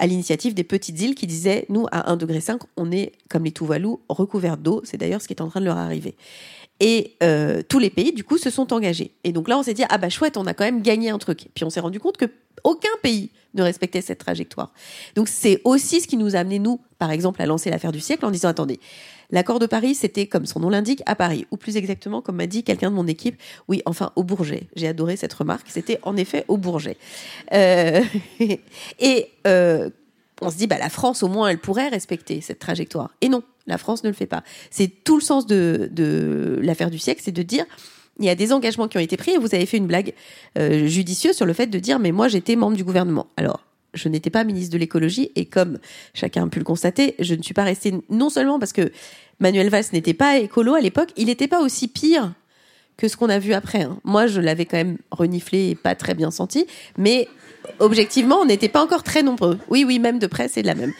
à l'initiative des petites îles qui disaient, nous, à 1,5 degré, on est, comme les Tuvalu, recouverts d'eau. C'est d'ailleurs ce qui est en train de leur arriver. Et euh, tous les pays, du coup, se sont engagés. Et donc là, on s'est dit, ah bah chouette, on a quand même gagné un truc. Puis on s'est rendu compte que aucun pays ne respectait cette trajectoire. Donc c'est aussi ce qui nous a amené, nous, par exemple, à lancer l'affaire du siècle en disant, attendez, l'accord de Paris, c'était, comme son nom l'indique, à Paris. Ou plus exactement, comme m'a dit quelqu'un de mon équipe, oui, enfin, au Bourget. J'ai adoré cette remarque. C'était en effet au Bourget. Euh, [LAUGHS] et euh, on se dit, bah, la France, au moins, elle pourrait respecter cette trajectoire. Et non, la France ne le fait pas. C'est tout le sens de, de l'affaire du siècle, c'est de dire, il y a des engagements qui ont été pris et vous avez fait une blague euh, judicieuse sur le fait de dire, mais moi, j'étais membre du gouvernement. Alors, je n'étais pas ministre de l'écologie et comme chacun a pu le constater, je ne suis pas restée non seulement parce que Manuel Valls n'était pas écolo à l'époque, il n'était pas aussi pire que ce qu'on a vu après. Hein. Moi, je l'avais quand même reniflé et pas très bien senti, mais objectivement, on n'était pas encore très nombreux. Oui, oui, même de près, c'est la même.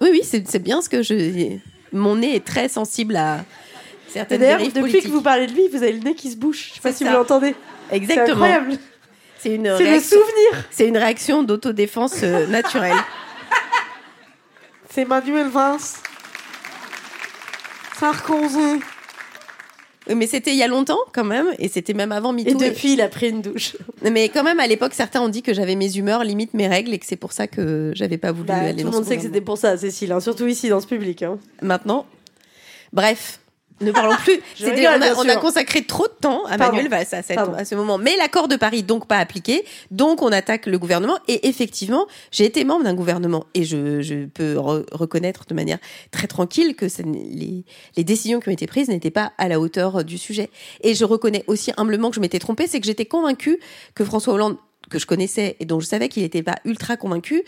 Oui, oui, c'est bien ce que je. Mon nez est très sensible à certaines dérives depuis que vous parlez de lui, vous avez le nez qui se bouche. Je sais pas si vous l'entendez. Exactement. C'est une, réaction- souvenir. c'est une réaction d'autodéfense euh, naturelle. [LAUGHS] C'est Manuel Valls. Sarkozy. Oui, Mais c'était il y a longtemps quand même, et c'était même avant Et MeToo. depuis, il a pris une douche. Mais quand même, à l'époque, certains ont dit que j'avais mes humeurs, limite mes règles, et que c'est pour ça que j'avais pas voulu Bah, aller tout le monde sait que c'était pour ça, Cécile, hein, surtout ici dans ce public. Hein. Maintenant, bref. Ne parlons plus. [LAUGHS] On, a, on consacré trop de temps à Pardon. Manuel Valls à, cette- Pardon. à ce moment. Mais l'accord de Paris, donc pas appliqué. Donc on attaque le gouvernement. Et effectivement, j'ai été membre d'un gouvernement. Et je, je peux re- reconnaître de manière très tranquille que les, les décisions qui ont été prises n'étaient pas à la hauteur euh, du sujet. Et je reconnais aussi humblement que je m'étais trompée. C'est que j'étais convaincue que François Hollande, que je connaissais et dont je savais qu'il n'était pas ultra convaincu,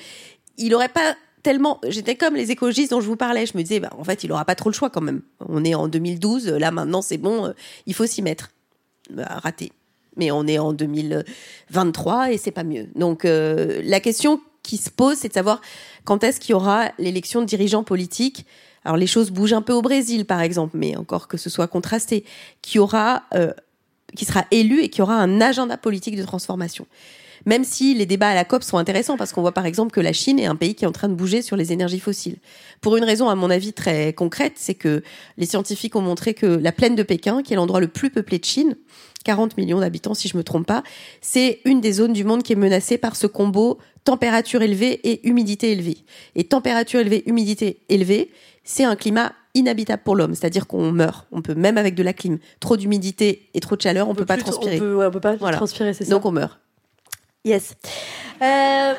il aurait pas tellement j'étais comme les écologistes dont je vous parlais. Je me disais bah en fait il aura pas trop le choix quand même. On est en 2012 là maintenant c'est bon euh, il faut s'y mettre. Bah, raté. Mais on est en 2023 et c'est pas mieux. Donc euh, la question qui se pose c'est de savoir quand est-ce qu'il y aura l'élection de dirigeants politiques. Alors les choses bougent un peu au Brésil par exemple mais encore que ce soit contrasté qui aura euh, qui sera élu et qui aura un agenda politique de transformation même si les débats à la COP sont intéressants, parce qu'on voit par exemple que la Chine est un pays qui est en train de bouger sur les énergies fossiles. Pour une raison, à mon avis, très concrète, c'est que les scientifiques ont montré que la plaine de Pékin, qui est l'endroit le plus peuplé de Chine, 40 millions d'habitants si je me trompe pas, c'est une des zones du monde qui est menacée par ce combo température élevée et humidité élevée. Et température élevée, humidité élevée, c'est un climat inhabitable pour l'homme, c'est-à-dire qu'on meurt. On peut même avec de la clim, trop d'humidité et trop de chaleur, on, peut pas transpirer. On peut, ouais, on peut pas Voilà. transpirer, c'est ça? Donc on meurt. Yes. Euh,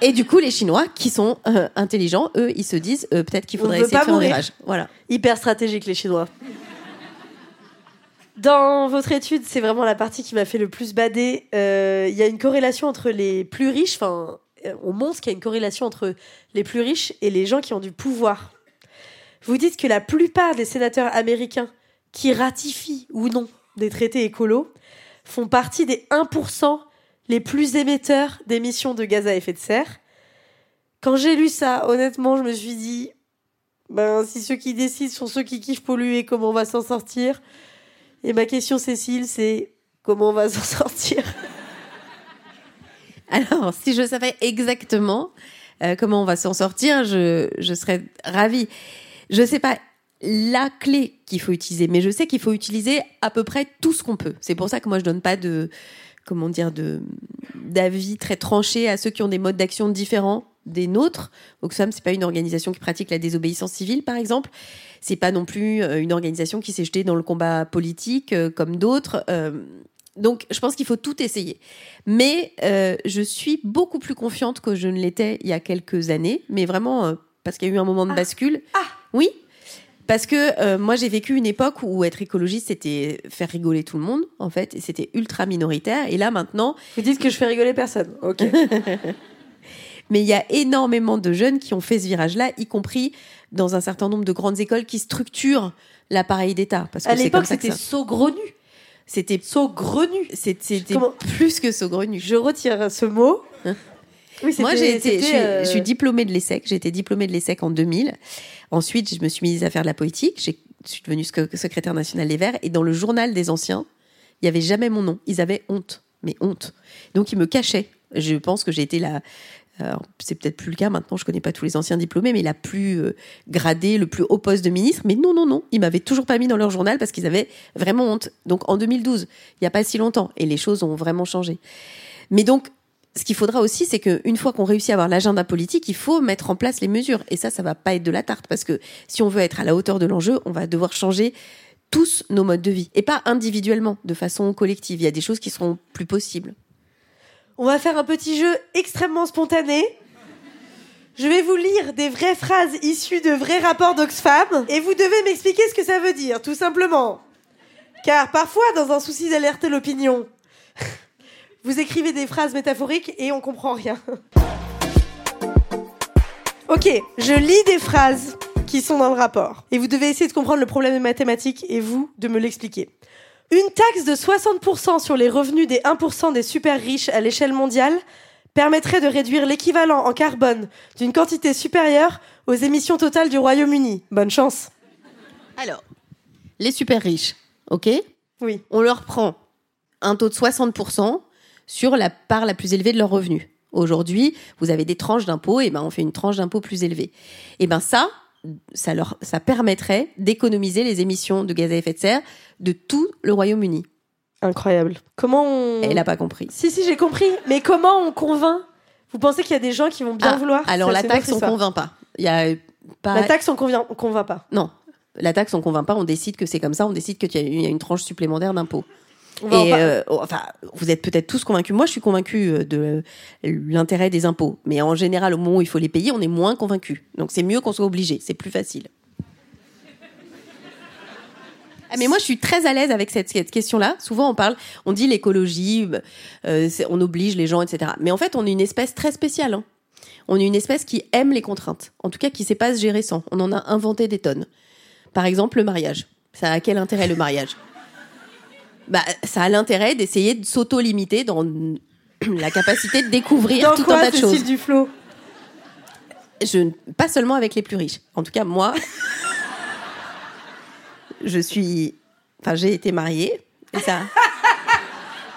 Et du coup, les Chinois, qui sont euh, intelligents, eux, ils se disent euh, peut-être qu'il faudrait essayer pas de faire un virage. Voilà. hyper stratégique, les Chinois. Dans votre étude, c'est vraiment la partie qui m'a fait le plus bader. Il y a une corrélation entre les plus riches, enfin, on montre qu'il y a une corrélation entre les plus riches et les gens qui ont du pouvoir. Vous dites que la plupart des sénateurs américains qui ratifient ou non des traités écolos font partie des 1% les plus émetteurs d'émissions de gaz à effet de serre. Quand j'ai lu ça, honnêtement, je me suis dit, ben, si ceux qui décident sont ceux qui kiffent polluer, comment on va s'en sortir? Et ma question, Cécile, c'est comment on va [LAUGHS] s'en sortir? Alors, si je savais exactement euh, comment on va s'en sortir, je, je serais ravie. Je sais pas la clé qu'il faut utiliser, mais je sais qu'il faut utiliser à peu près tout ce qu'on peut. C'est pour ça que moi je donne pas de comment dire de d'avis très tranché à ceux qui ont des modes d'action différents des nôtres. Oxfam, c'est pas une organisation qui pratique la désobéissance civile, par exemple. C'est pas non plus euh, une organisation qui s'est jetée dans le combat politique euh, comme d'autres. Euh, donc, je pense qu'il faut tout essayer. Mais euh, je suis beaucoup plus confiante que je ne l'étais il y a quelques années, mais vraiment parce qu'il y a eu un moment de bascule. Ah. Oui? Parce que euh, moi j'ai vécu une époque où être écologiste c'était faire rigoler tout le monde en fait et c'était ultra minoritaire et là maintenant Vous dites que je fais rigoler personne. Ok. [LAUGHS] mais il y a énormément de jeunes qui ont fait ce virage-là, y compris dans un certain nombre de grandes écoles qui structurent l'appareil d'État. Parce que à l'époque, c'était saugrenu. c'était Saugrenu. c'était plus que saugrenu. Je retire ce mot. Hein Oui, Moi, j'ai été, je suis, euh, je suis diplômée de l'ESSEC. J'ai été diplômée de l'ESSEC en 2000. Ensuite, je me suis mise à faire de la politique. J'ai- Je suis devenue sec- secrétaire nationale des Verts. Et dans le journal des anciens, il y avait jamais mon nom. Ils avaient honte, mais honte. Donc, ils me cachaient. Je pense que j'ai été la. alors, C'est peut-être plus le cas maintenant. Je connais pas tous les anciens diplômés, mais la plus euh, gradée, le plus haut poste de ministre. Mais non, non, non. Ils m'avaient toujours pas mis dans leur journal parce qu'ils avaient vraiment honte. Donc, en 2012, il y a pas si longtemps, et les choses ont vraiment changé. Mais donc, ce qu'il faudra aussi, c'est qu'une fois qu'on réussit à avoir l'agenda politique, il faut mettre en place les mesures. Et ça, ça va pas être de la tarte, parce que si on veut être à la hauteur de l'enjeu, on va devoir changer tous nos modes de vie. Et pas individuellement, de façon collective. Il y a des choses qui seront plus possibles. On va faire un petit jeu extrêmement spontané. Je vais vous lire des vraies phrases issues de vrais rapports d'Oxfam et vous devez m'expliquer ce que ça veut dire, tout simplement. Car parfois, dans un souci d'alerter l'opinion, vous écrivez des phrases métaphoriques et on comprend rien. [LAUGHS] Ok, je lis des phrases qui sont dans le rapport et vous devez essayer de comprendre le problème mathématique et vous de me l'expliquer. Une taxe de 60% sur les revenus des 1% des super riches à l'échelle mondiale permettrait de réduire l'équivalent en carbone d'une quantité supérieure aux émissions totales du Royaume-Uni. Bonne chance. Alors, les super riches, ok? Oui. On leur prend un taux de 60% sur la part la plus élevée de leurs revenus. Aujourd'hui, vous avez des tranches d'impôts, et ben on fait une tranche d'impôt plus élevée. Et ben ça, ça leur, ça permettrait d'économiser les émissions de gaz à effet de serre de tout le Royaume-Uni. Incroyable. Comment on. Elle n'a pas compris. Si, si, j'ai compris. Mais comment on convainc? Vous pensez qu'il y a des gens qui vont bien Ah, vouloir? Alors la taxe, on convainc pas. Il y a pas. La taxe, on convient, on convainc pas. Non, la taxe, on convainc pas. On décide que c'est comme ça. On décide qu'il y y a une tranche supplémentaire d'impôt. Et euh, oh, enfin, vous êtes peut-être tous convaincus. Moi, je suis convaincue euh, de l'intérêt des impôts. Mais en général, au moment où il faut les payer, on est moins convaincus. Donc, c'est mieux qu'on soit obligé. C'est plus facile. Ah, mais moi, je suis très à l'aise avec cette, cette question-là. Souvent, on parle, on dit l'écologie, euh, on oblige les gens, etc. Mais en fait, on est une espèce très spéciale. hein. On est une espèce qui aime les contraintes. En tout cas, qui sait pas se gérer sans. On en a inventé des tonnes. Par exemple, le mariage. Ça a quel intérêt le mariage? Bah, ça a l'intérêt d'essayer de s'auto-limiter dans [CLEARS THROAT] la capacité de découvrir Dans tout quoi, un tas de choses. Duflo Je, pas seulement avec les plus riches. En tout cas, moi, [LAUGHS] je suis. Enfin, j'ai été mariée. Et ça.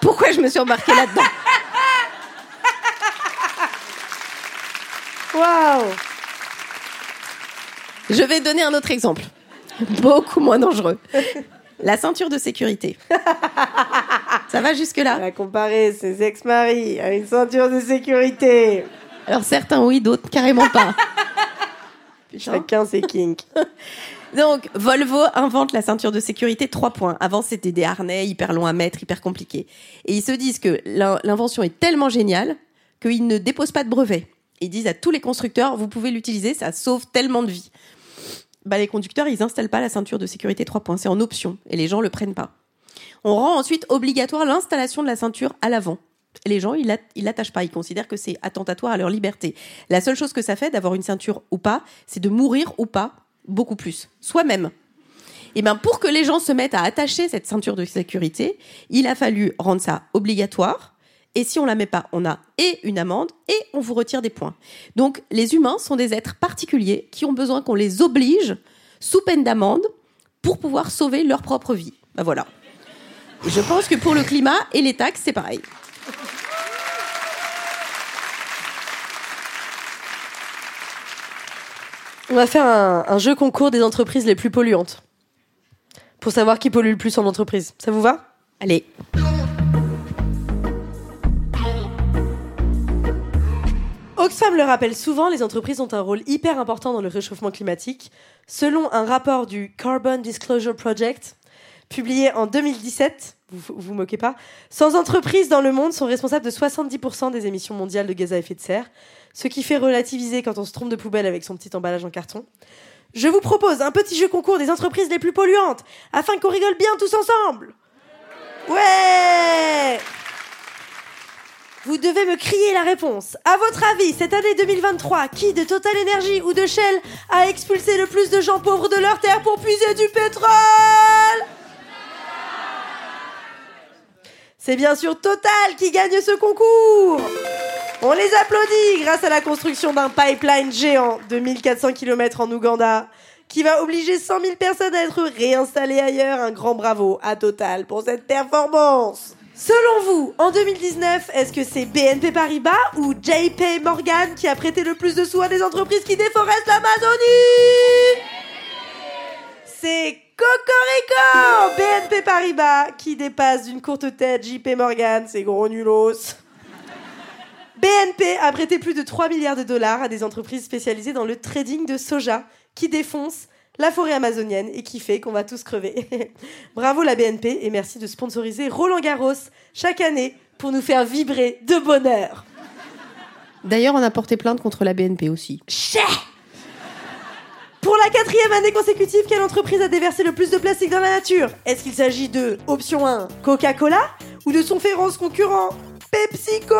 Pourquoi je me suis embarquée là-dedans? Waouh Je vais donner un autre exemple. Beaucoup moins dangereux. [LAUGHS] La ceinture de sécurité. Ça va jusque-là Elle a comparé ses ex-maris à une ceinture de sécurité. Alors certains oui, d'autres carrément pas. [LAUGHS] Chacun ses kinks. [LAUGHS] Donc, Volvo invente la ceinture de sécurité 3 points. Avant, c'était des harnais hyper longs à mettre, hyper compliqués. Et ils se disent que l'in- l'invention est tellement géniale qu'ils ne déposent pas de brevet. Ils disent à tous les constructeurs, vous pouvez l'utiliser, ça sauve tellement de vies. Bah, les conducteurs, ils installent pas la ceinture de sécurité 3 points. C'est en option. Et les gens le prennent pas. On rend ensuite obligatoire l'installation de la ceinture à l'avant. Les gens, ils lat- ils l'attachent pas. Ils considèrent que c'est attentatoire à leur liberté. La seule chose que ça fait d'avoir une ceinture ou pas, c'est de mourir ou pas beaucoup plus. Soi-même. Et bien, pour que les gens se mettent à attacher cette ceinture de sécurité, il a fallu rendre ça obligatoire. Et si on la met pas, on a et une amende et on vous retire des points. Donc, les humains sont des êtres particuliers qui ont besoin qu'on les oblige sous peine d'amende pour pouvoir sauver leur propre vie. Ben voilà. Et je pense que pour le climat et les taxes, c'est pareil. On va faire un, un jeu concours des entreprises les plus polluantes. Pour savoir qui pollue le plus en entreprise. Ça vous va? Allez. Oxfam le rappelle souvent, les entreprises ont un rôle hyper important dans le réchauffement climatique. Selon un rapport du Carbon Disclosure Project, publié en 2017, vous vous moquez pas, 100 entreprises dans le monde sont responsables de 70% des émissions mondiales de gaz à effet de serre, ce qui fait relativiser quand on se trompe de poubelle avec son petit emballage en carton. Je vous propose un petit jeu concours des entreprises les plus polluantes, afin qu'on rigole bien tous ensemble. Ouais vous devez me crier la réponse. À votre avis, cette année 2023, qui de Total Energy ou de Shell a expulsé le plus de gens pauvres de leur terre pour puiser du pétrole? C'est bien sûr Total qui gagne ce concours. On les applaudit grâce à la construction d'un pipeline géant de 1400 km en Ouganda qui va obliger 100 000 personnes à être réinstallées ailleurs. Un grand bravo à Total pour cette performance. Selon vous, en 2019, est-ce que c'est BNP Paribas ou JP Morgan qui a prêté le plus de sous à des entreprises qui déforestent l'Amazonie? C'est Cocorico BNP Paribas qui dépasse d'une courte tête JP Morgan, c'est gros nulos. BNP a prêté plus de 3 milliards de dollars à des entreprises spécialisées dans le trading de soja qui défoncent la forêt amazonienne et qui fait qu'on va tous crever. [LAUGHS] Bravo la BNP et merci de sponsoriser Roland Garros chaque année pour nous faire vibrer de bonheur. D'ailleurs, on a porté plainte contre la BNP aussi. Chais Pour la quatrième année consécutive, quelle entreprise a déversé le plus de plastique dans la nature? Est-ce qu'il s'agit de option 1, Coca-Cola ou de son féroce concurrent, PepsiCo?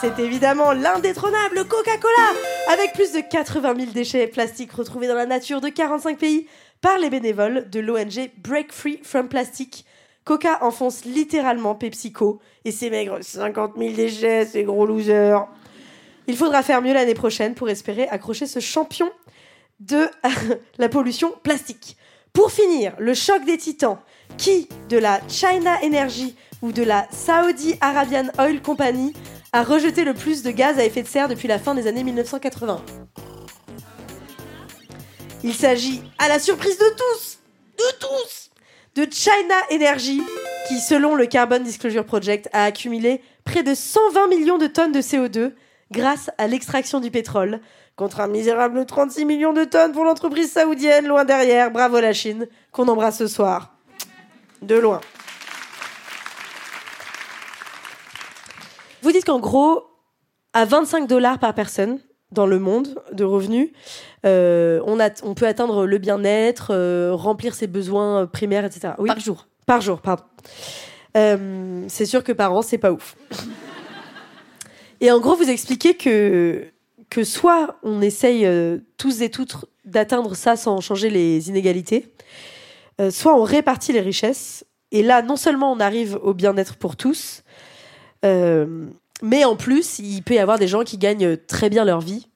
C'est évidemment l'indétrônable Coca-Cola, avec plus de 80 000 déchets plastiques retrouvés dans la nature de 45 pays par les bénévoles de l'ONG Break Free from Plastic. Coca enfonce littéralement PepsiCo et ses maigres 50 000 déchets, ces gros losers. Il faudra faire mieux l'année prochaine pour espérer accrocher ce champion de [LAUGHS] la pollution plastique. Pour finir, le choc des titans. Qui de la China Energy ou de la Saudi Arabian Oil Company a rejeté le plus de gaz à effet de serre depuis la fin des années 1980 Il s'agit, à la surprise de tous, de tous, de China Energy, qui, selon le Carbon Disclosure Project, a accumulé près de 120 millions de tonnes de CO2 grâce à l'extraction du pétrole, contre un misérable 36 millions de tonnes pour l'entreprise saoudienne, loin derrière. Bravo la Chine, qu'on embrasse ce soir. De loin. Vous dites qu'en gros, à 25 dollars par personne dans le monde de revenus, euh, on, a, on peut atteindre le bien-être, euh, remplir ses besoins primaires, etc. Oui. Par jour. Par jour, pardon. Euh, c'est sûr que par an, c'est pas ouf. Et en gros, vous expliquez que, que soit on essaye euh, tous et toutes d'atteindre ça sans changer les inégalités, euh, soit on répartit les richesses. Et là, non seulement on arrive au bien-être pour tous, euh, mais en plus, il peut y avoir des gens qui gagnent très bien leur vie,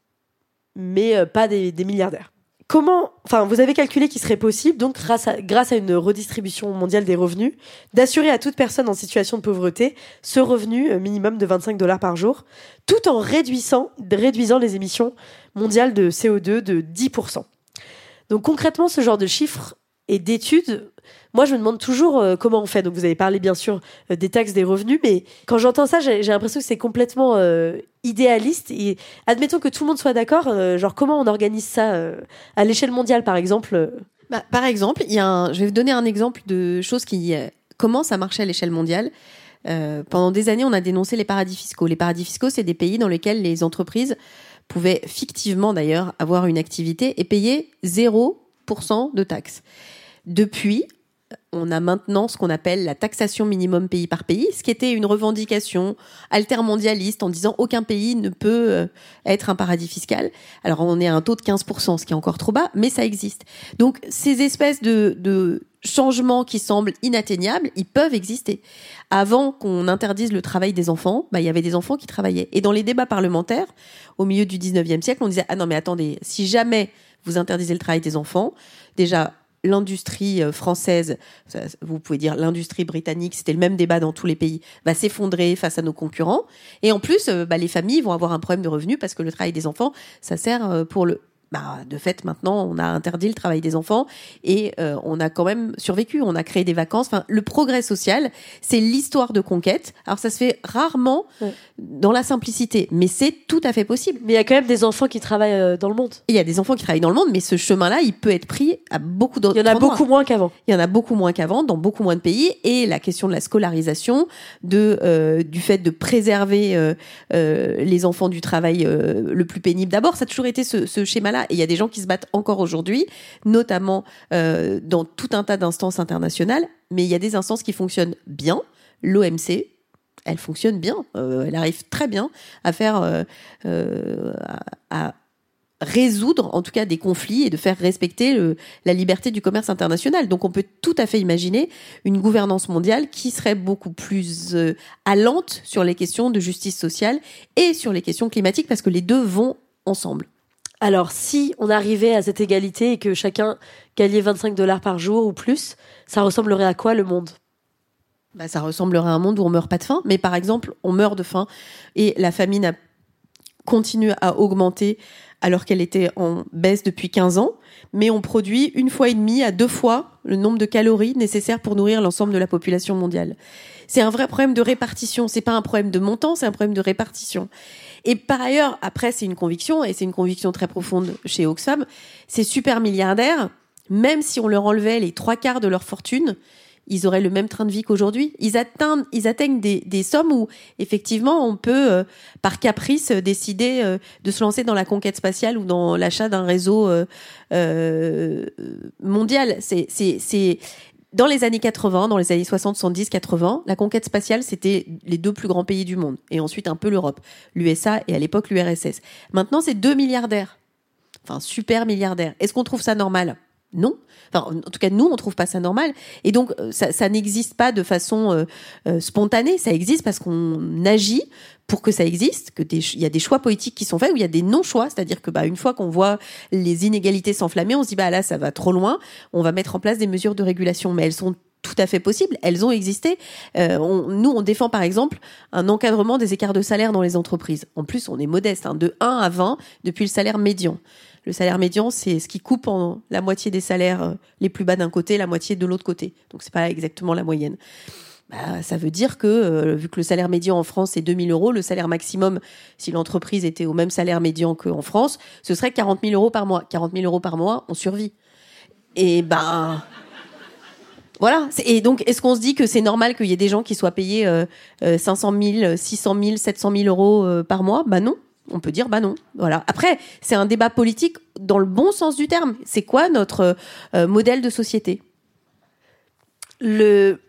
mais euh, pas des, milliardaires. Comment, enfin, vous avez calculé qu'il serait possible, donc grâce à, une redistribution mondiale des revenus, d'assurer à toute personne en situation de pauvreté ce revenu euh, minimum de 25 dollars par jour, tout en réduisant, réduisant les émissions mondiales de CO2 de 10%. Donc concrètement, ce genre de chiffres et d'études, moi je me demande toujours euh, comment on fait. Donc vous avez parlé bien sûr euh, des taxes, des revenus, mais quand j'entends ça, j'ai l'impression que c'est complètement euh, idéaliste. Et admettons que tout le monde soit d'accord, euh, genre comment on organise ça euh, à l'échelle mondiale par exemple Bah, par exemple, il y a un, je vais vous donner un exemple de choses qui commencent à marcher à l'échelle mondiale. Pendant des années, on a dénoncé les paradis fiscaux. Les paradis fiscaux, c'est des pays dans lesquels les entreprises pouvaient fictivement d'ailleurs avoir une activité et payer 0% de taxes. Depuis, on a maintenant ce qu'on appelle la taxation minimum pays par pays, ce qui était une revendication altermondialiste en disant aucun pays ne peut euh, être un paradis fiscal. Alors on est à un taux de 15%, ce qui est encore trop bas, mais ça existe. Donc ces espèces de, changements qui semblent inatteignables, ils peuvent exister. Avant qu'on interdise le travail des enfants, bah, il y avait des enfants qui travaillaient. Et dans les débats parlementaires, au milieu du 19e siècle, on disait, ah non mais attendez, si jamais vous interdisez le travail des enfants, déjà l'industrie euh, française, ça, vous pouvez dire l'industrie britannique, c'était le même débat dans tous les pays, va s'effondrer face à nos concurrents. Et en plus, euh, bah, les familles vont avoir un problème de revenus parce que le travail des enfants, ça sert euh, pour le... Bah, de fait, maintenant, on a interdit le travail des enfants et euh, on a quand même survécu. On a créé des vacances. Enfin, le progrès social, c'est l'histoire de conquête. Alors, ça se fait rarement Ouais. dans la simplicité, mais c'est tout à fait possible. Mais il y a quand même des enfants qui travaillent euh, dans le monde. Il y a des enfants qui travaillent dans le monde, mais ce chemin-là, il peut être pris à beaucoup d'autres Il y en a beaucoup moins qu'avant. Il y en a beaucoup moins qu'avant, dans beaucoup moins de pays. Et la question de la scolarisation, de euh, du fait de préserver euh, euh, les enfants du travail euh, le plus pénible. D'abord, ça a toujours été ce, ce schéma-là. Et il y a des gens qui se battent encore aujourd'hui, notamment euh, dans tout un tas d'instances internationales. Mais il y a des instances qui fonctionnent bien. L'OMC, elle fonctionne bien. Euh, elle arrive très bien à faire, euh, à, résoudre en tout cas des conflits et de faire respecter la liberté du commerce international. Donc on peut tout à fait imaginer une gouvernance mondiale qui serait beaucoup plus allante sur les questions de justice sociale et sur les questions climatiques parce que les deux vont ensemble. Alors, si on arrivait à cette égalité et que chacun gagnait 25 dollars par jour ou plus, ça ressemblerait à quoi le monde? Bah, ça ressemblerait à un monde où on meurt pas de faim, mais par exemple, on meurt de faim et la famine continue à augmenter alors qu'elle était en baisse depuis 15 ans, mais on produit une fois et demie à deux fois le nombre de calories nécessaires pour nourrir l'ensemble de la population mondiale. C'est un vrai problème de répartition, c'est pas un problème de montant, c'est un problème de répartition. Et par ailleurs, après c'est une conviction et c'est une conviction très profonde chez Oxfam, ces super milliardaires, même si on leur enlevait les trois quarts de leur fortune, ils auraient le même train de vie qu'aujourd'hui. Ils atteignent, ils atteignent des, des sommes où, effectivement, on peut, euh, par caprice, euh, décider euh, de se lancer dans la conquête spatiale ou dans l'achat d'un réseau euh, mondial. C'est dans les années 80, dans les années 60, 70, 80, la conquête spatiale, c'était les deux plus grands pays du monde. Et ensuite, un peu l'Europe, l'USA et à l'époque l'URSS. Maintenant, c'est deux milliardaires. Enfin, super milliardaires. Est-ce qu'on trouve ça normal? Non. Enfin, en tout cas, nous, on trouve pas ça normal. Et donc, euh, ça, n'existe pas de façon euh, euh, spontanée. Ça existe parce qu'on agit pour que ça existe, que il y a des choix politiques qui sont faits, où il y a des non-choix. C'est-à-dire que, bah, une fois qu'on voit les inégalités s'enflammer, on se dit, bah là, ça va trop loin. On va mettre en place des mesures de régulation, mais elles sont tout à fait possibles. Elles ont existé. On- nous, on défend par exemple un encadrement des écarts de salaire dans les entreprises. En plus, on est modeste, hein, de 1 à 20 depuis le salaire médian. Le salaire médian, c'est ce qui coupe en la moitié des salaires euh, les plus bas d'un côté, la moitié de l'autre côté. Donc c'est pas exactement la moyenne. Bah, ça veut dire que, euh, vu que le salaire médian en France est 2000 euros, le salaire maximum, si l'entreprise était au même salaire médian qu'en France, ce serait 40 000 euros par mois. 40 000 euros par mois, on survit. Et ben. Voilà. Et donc, est-ce qu'on se dit que c'est normal qu'il y ait des gens qui soient payés euh, euh, 500 000, 600 000, 700 000 euros euh, par mois? Bah non. On peut dire bah non. Voilà. Après, c'est un débat politique dans le bon sens du terme. C'est quoi notre euh, modèle de société? Le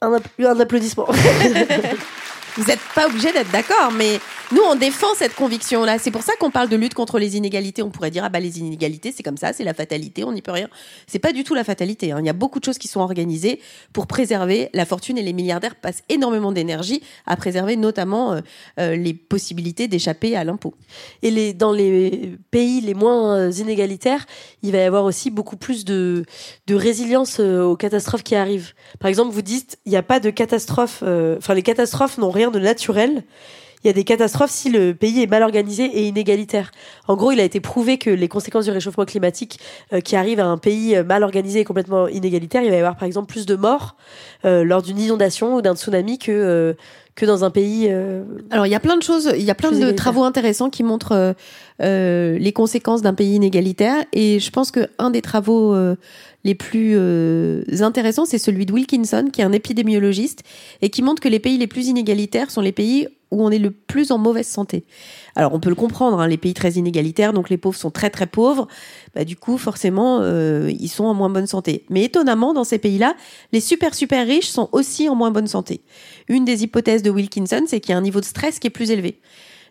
un, un applaudissement. [LAUGHS] Vous n'êtes pas obligé d'être d'accord, mais nous, on défend cette conviction-là. C'est pour ça qu'on parle de lutte contre les inégalités. On pourrait dire, ah bah les inégalités, c'est comme ça, c'est la fatalité, on n'y peut rien. C'est pas du tout la fatalité. hein. Il y a beaucoup de choses qui sont organisées pour préserver la fortune et les milliardaires passent énormément d'énergie à préserver notamment euh, euh, les possibilités d'échapper à l'impôt. Et les, dans les pays les moins euh, inégalitaires, il va y avoir aussi beaucoup plus de, de résilience euh, aux catastrophes qui arrivent. Par exemple, vous dites, il n'y a pas de catastrophe, enfin les catastrophes n'ont rien de naturel. Il y a des catastrophes si le pays est mal organisé et inégalitaire. En gros, il a été prouvé que les conséquences du réchauffement climatique euh, qui arrivent à un pays euh, mal organisé et complètement inégalitaire, il va y avoir par exemple plus de morts lors d'une inondation ou d'un tsunami que, euh, que dans un pays euh, Alors, il y a plein de choses, il y a plein de travaux intéressants qui montrent euh, euh, les conséquences d'un pays inégalitaire. Et je pense que un des travaux euh, les plus euh, intéressants, c'est celui de Wilkinson, qui est un épidémiologiste, et qui montre que les pays les plus inégalitaires sont les pays où on est le plus en mauvaise santé. Alors, on peut le comprendre, hein, les pays très inégalitaires, donc les pauvres sont très très pauvres, bah, du coup, forcément, euh, ils sont en moins bonne santé. Mais étonnamment, dans ces pays-là, les super super riches sont aussi en moins bonne santé. Une des hypothèses de Wilkinson, c'est qu'il y a un niveau de stress qui est plus élevé.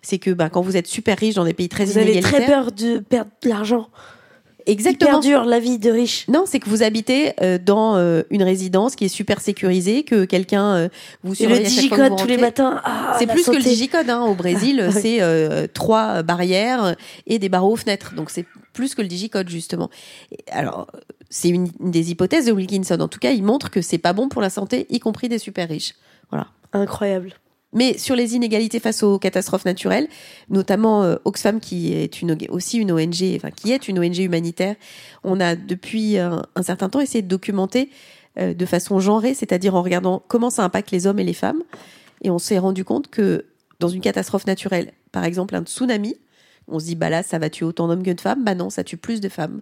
C'est que bah, quand vous êtes super riche dans des pays très vous avez inégalitaires, très peur de perdre de l'argent. Exactement. Hyper dur la vie de riche. Non, c'est que vous habitez euh, dans euh, une résidence qui est super sécurisée, que quelqu'un euh, vous Et le surveille que vous digicode tous les matins. Ah, C'est plus que le digicode. Hein. Au Brésil, [LAUGHS] Ah c'est trois barrières et des barreaux aux fenêtres. Donc c'est plus que le digicode justement. Et alors c'est une, une des hypothèses de Wilkinson. En tout cas, il montre que c'est pas bon pour la santé, y compris des super riches. Voilà. Incroyable. Mais sur les inégalités face aux catastrophes naturelles, notamment euh, Oxfam, qui est une, aussi une ONG, enfin qui est une ONG humanitaire, on a depuis un, un certain temps essayé de documenter euh, de façon genrée, c'est-à-dire en regardant comment ça impacte les hommes et les femmes. Et on s'est rendu compte que dans une catastrophe naturelle, par exemple un tsunami, on se dit bah là ça va tuer autant d'hommes que de femmes, bah non ça tue plus de femmes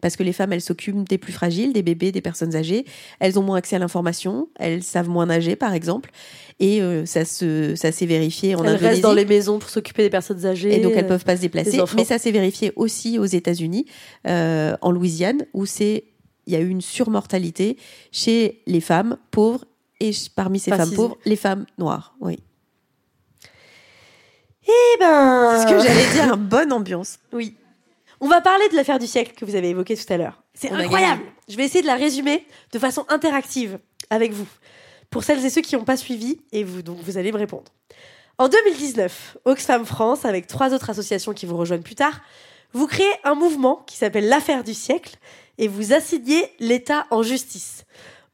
parce que les femmes elles s'occupent des plus fragiles, des bébés, des personnes âgées, elles ont moins accès à l'information, elles savent moins nager par exemple et euh, ça se ça s'est vérifié en Elles restent dans les maisons pour s'occuper des personnes âgées. Et donc elles peuvent pas se déplacer. Mais ça s'est vérifié aussi aux États-Unis, euh, en Louisiane, où c'est il y a eu une surmortalité chez les femmes pauvres et parmi ces femmes pauvres, les femmes noires. Oui. Eh ben. C'est ce que j'allais dire. Bonne ambiance. [LAUGHS] Oui. On va parler de l'affaire du siècle que vous avez évoquée tout à l'heure. C'est On a incroyable. gagné. Je vais essayer de la résumer de façon interactive avec vous. Pour celles et ceux qui n'ont pas suivi, et vous, donc vous allez me répondre. En 2019, Oxfam France, avec trois autres associations qui vous rejoignent plus tard, vous créez un mouvement qui s'appelle l'affaire du siècle et vous assignez l'État en justice.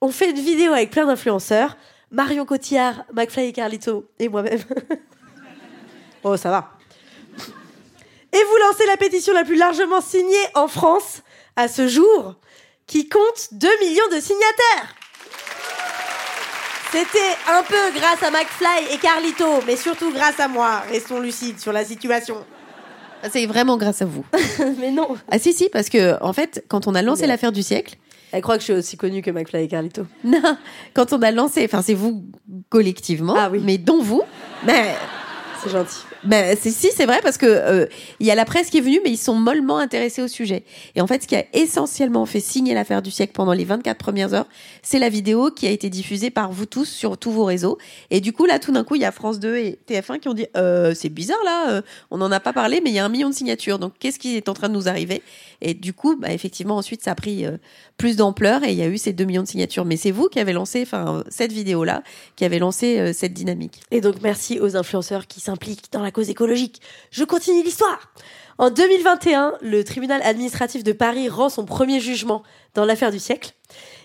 On fait une vidéo avec plein d'influenceurs, Marion Cotillard, McFly et Carlito et moi-même. [LAUGHS] oh, ça va. Et vous lancez la pétition la plus largement signée en France à ce jour, qui compte 2 millions de signataires. C'était un peu grâce à McFly et Carlito, mais surtout grâce à moi. Restons lucides sur la situation. C'est vraiment grâce à vous. [LAUGHS] mais non. Ah si si parce que en fait quand on a lancé l'affaire du siècle, Elle croit que je suis aussi connue que McFly et Carlito. [LAUGHS] non, quand on a lancé, enfin c'est vous collectivement, Ah oui. mais dont vous, mais C'est gentil. Ben, c'est si, c'est vrai, parce que euh, il y a la presse qui est venue, mais ils sont mollement intéressés au sujet. Et en fait, ce qui a essentiellement fait signer l'affaire du siècle pendant les 24 premières heures, c'est la vidéo qui a été diffusée par vous tous sur tous vos réseaux. Et du coup, là, tout d'un coup, il y a France 2 et TF1 qui ont dit euh, c'est bizarre là, euh, on n'en a pas parlé, mais il y a un million de signatures. Donc, qu'est-ce qui est en train de nous arriver? Et du coup, bah, effectivement, ensuite, ça a pris plus d'ampleur et il y a eu ces 2 millions de signatures. Mais c'est vous qui avez lancé, enfin, cette vidéo-là, qui avez lancé cette dynamique. Et donc merci aux influenceurs qui s'impliquent dans la Je continue l'histoire. En 2021, le tribunal administratif de Paris rend son premier jugement dans l'affaire du siècle.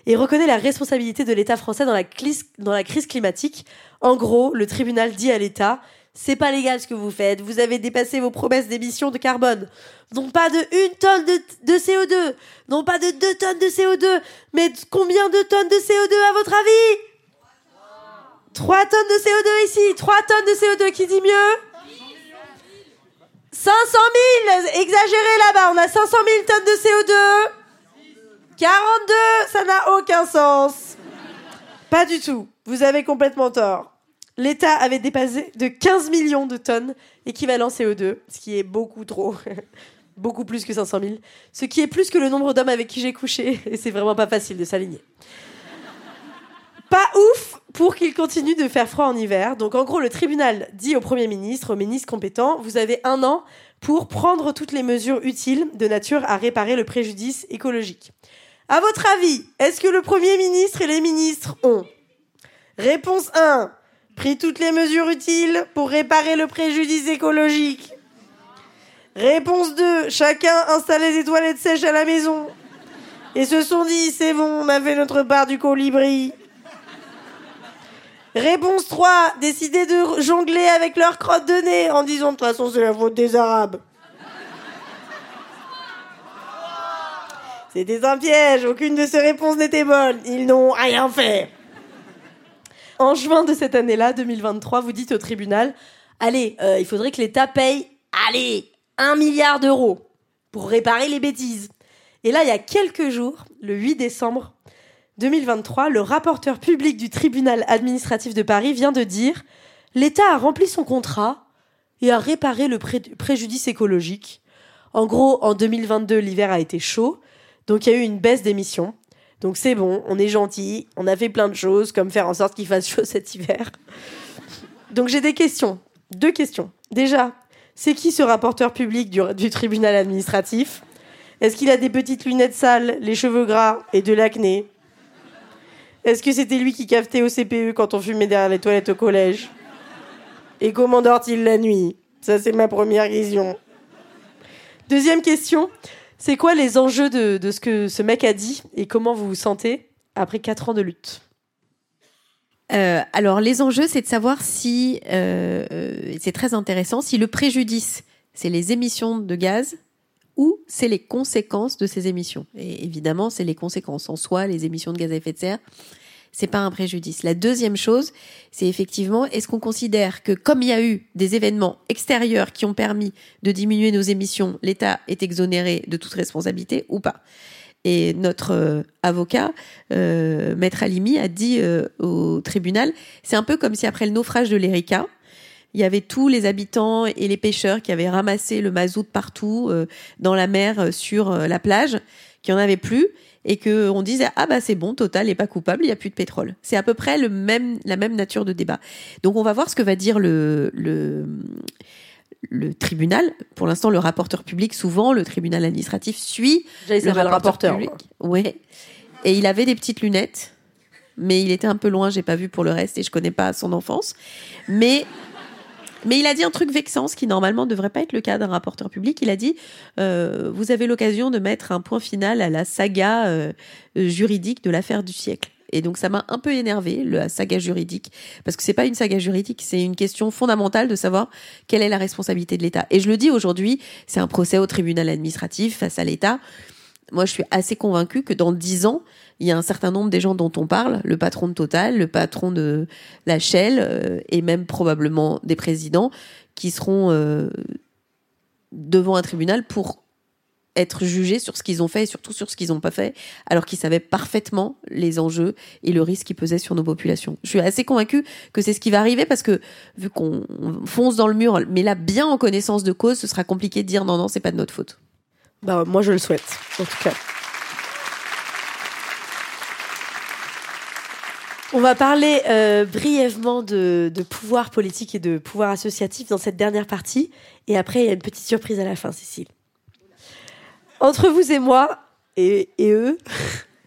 et reconnaît la responsabilité de l'État français dans la, crise climatique. En gros, le tribunal dit à l'État c'est pas légal ce que vous faites, vous avez dépassé vos promesses d'émissions de carbone. Non pas de une tonne de, de CO2, non pas de deux tonnes de CO2, mais combien de tonnes de CO2 à votre avis? 3 tonnes de CO2 ici, 3 tonnes de CO2, qui dit mieux? 500 000 Exagéré là-bas, on a 500 000 tonnes de CO2 42 Ça n'a aucun sens Pas du tout, vous avez complètement tort. L'État avait dépassé de 15 millions de tonnes équivalent CO2, ce qui est beaucoup trop. [LAUGHS] beaucoup plus que 500 000. Ce qui est plus que le nombre d'hommes avec qui j'ai couché. [LAUGHS] Et c'est vraiment pas facile de s'aligner. Pas ouf pour qu'il continue de faire froid en hiver. Donc en gros, le tribunal dit au Premier ministre, au ministre compétent, vous avez un an pour prendre toutes les mesures utiles de nature à réparer le préjudice écologique. À votre avis, est-ce que le Premier ministre et les ministres ont Réponse 1. Pris toutes les mesures utiles pour réparer le préjudice écologique. Réponse 2. Chacun installé des toilettes sèches à la maison. Et se sont dit, c'est bon, on a fait notre part du colibri. Réponse 3. Décider de jongler avec leur crotte de nez en disant, de toute façon, c'est la faute des Arabes. C'était un piège, aucune de ces réponses n'était bonne. Ils n'ont rien fait. En juin de cette année-là, 2023, vous dites au tribunal, allez, euh, il faudrait que l'État paye, allez, un milliard d'euros pour réparer les bêtises. Et là, il y a quelques jours, le 8 décembre 2023, le rapporteur public du tribunal administratif de Paris vient de dire l'État a rempli son contrat et a réparé le pré- préjudice écologique. En gros, en 2022, l'hiver a été chaud, donc il y a eu une baisse d'émissions. Donc c'est bon, on est gentil, on a fait plein de choses, comme faire en sorte qu'il fasse chaud [LAUGHS] cet hiver. Donc j'ai des questions, deux questions. Déjà, c'est qui ce rapporteur public du, du tribunal administratif? Est-ce qu'il a des petites lunettes sales, les cheveux gras et de l'acné? Est-ce que c'était lui qui cafetait au CPE quand on fumait derrière les toilettes au collège? Et comment dort-il la nuit? Ça c'est ma première question. Deuxième question, c'est quoi les enjeux de, de ce que ce mec a dit et comment vous vous sentez après quatre ans de lutte? Euh, alors, les enjeux, c'est de savoir si, euh, euh, c'est très intéressant, si le préjudice, c'est les émissions de gaz ou c'est les conséquences de ces émissions. Et évidemment, c'est les conséquences. En soi, les émissions de gaz à effet de serre, c'est pas un préjudice. La deuxième chose, c'est effectivement, est-ce qu'on considère que comme il y a eu des événements extérieurs qui ont permis de diminuer nos émissions, l'État est exonéré de toute responsabilité ou pas? Et notre euh, avocat, euh, Maître Alimi, a dit euh, au tribunal, c'est un peu comme si après le naufrage de l'Erika, il y avait tous les habitants et les pêcheurs qui avaient ramassé le mazout partout euh, dans la mer, euh, sur euh, la plage, qu'il n'y en avait plus, et que on disait ah bah c'est bon, Total n'est pas coupable, il n'y a plus de pétrole. C'est à peu près le même la même nature de débat. Donc on va voir ce que va dire le le le tribunal. Pour l'instant, le rapporteur public, souvent, le tribunal administratif suit Déjà, il s'appelle rapporteur, public. Ouais. Et il avait des petites lunettes, mais il était un peu loin, j'ai pas vu pour le reste et je connais pas son enfance. Mais mais il a dit un truc vexant, ce qui normalement ne devrait pas être le cas d'un rapporteur public. Il a dit euh, Vous avez l'occasion de mettre un point final à la saga euh, juridique de l'affaire du siècle. Et donc ça m'a un peu énervé la saga juridique parce que c'est pas une saga juridique, c'est une question fondamentale de savoir quelle est la responsabilité de l'État. Et je le dis aujourd'hui, c'est un procès au tribunal administratif face à l'État. Moi, je suis assez convaincue que dans dix ans, il y a un certain nombre des gens dont on parle, le patron de Total, le patron de la Shell, euh, et même probablement des présidents, qui seront euh, devant un tribunal pour être jugés sur ce qu'ils ont fait et surtout sur ce qu'ils n'ont pas fait, alors qu'ils savaient parfaitement les enjeux et le risque qui pesait sur nos populations. Je suis assez convaincue que c'est ce qui va arriver parce que vu qu'on fonce dans le mur, mais là bien en connaissance de cause, ce sera compliqué de dire non non c'est pas de notre faute. Bah moi je le souhaite, en tout cas. On va parler euh, brièvement de, de pouvoir politique et de pouvoir associatif dans cette dernière partie. Et après, il y a une petite surprise à la fin, Cécile. Entre vous et moi, et, et eux,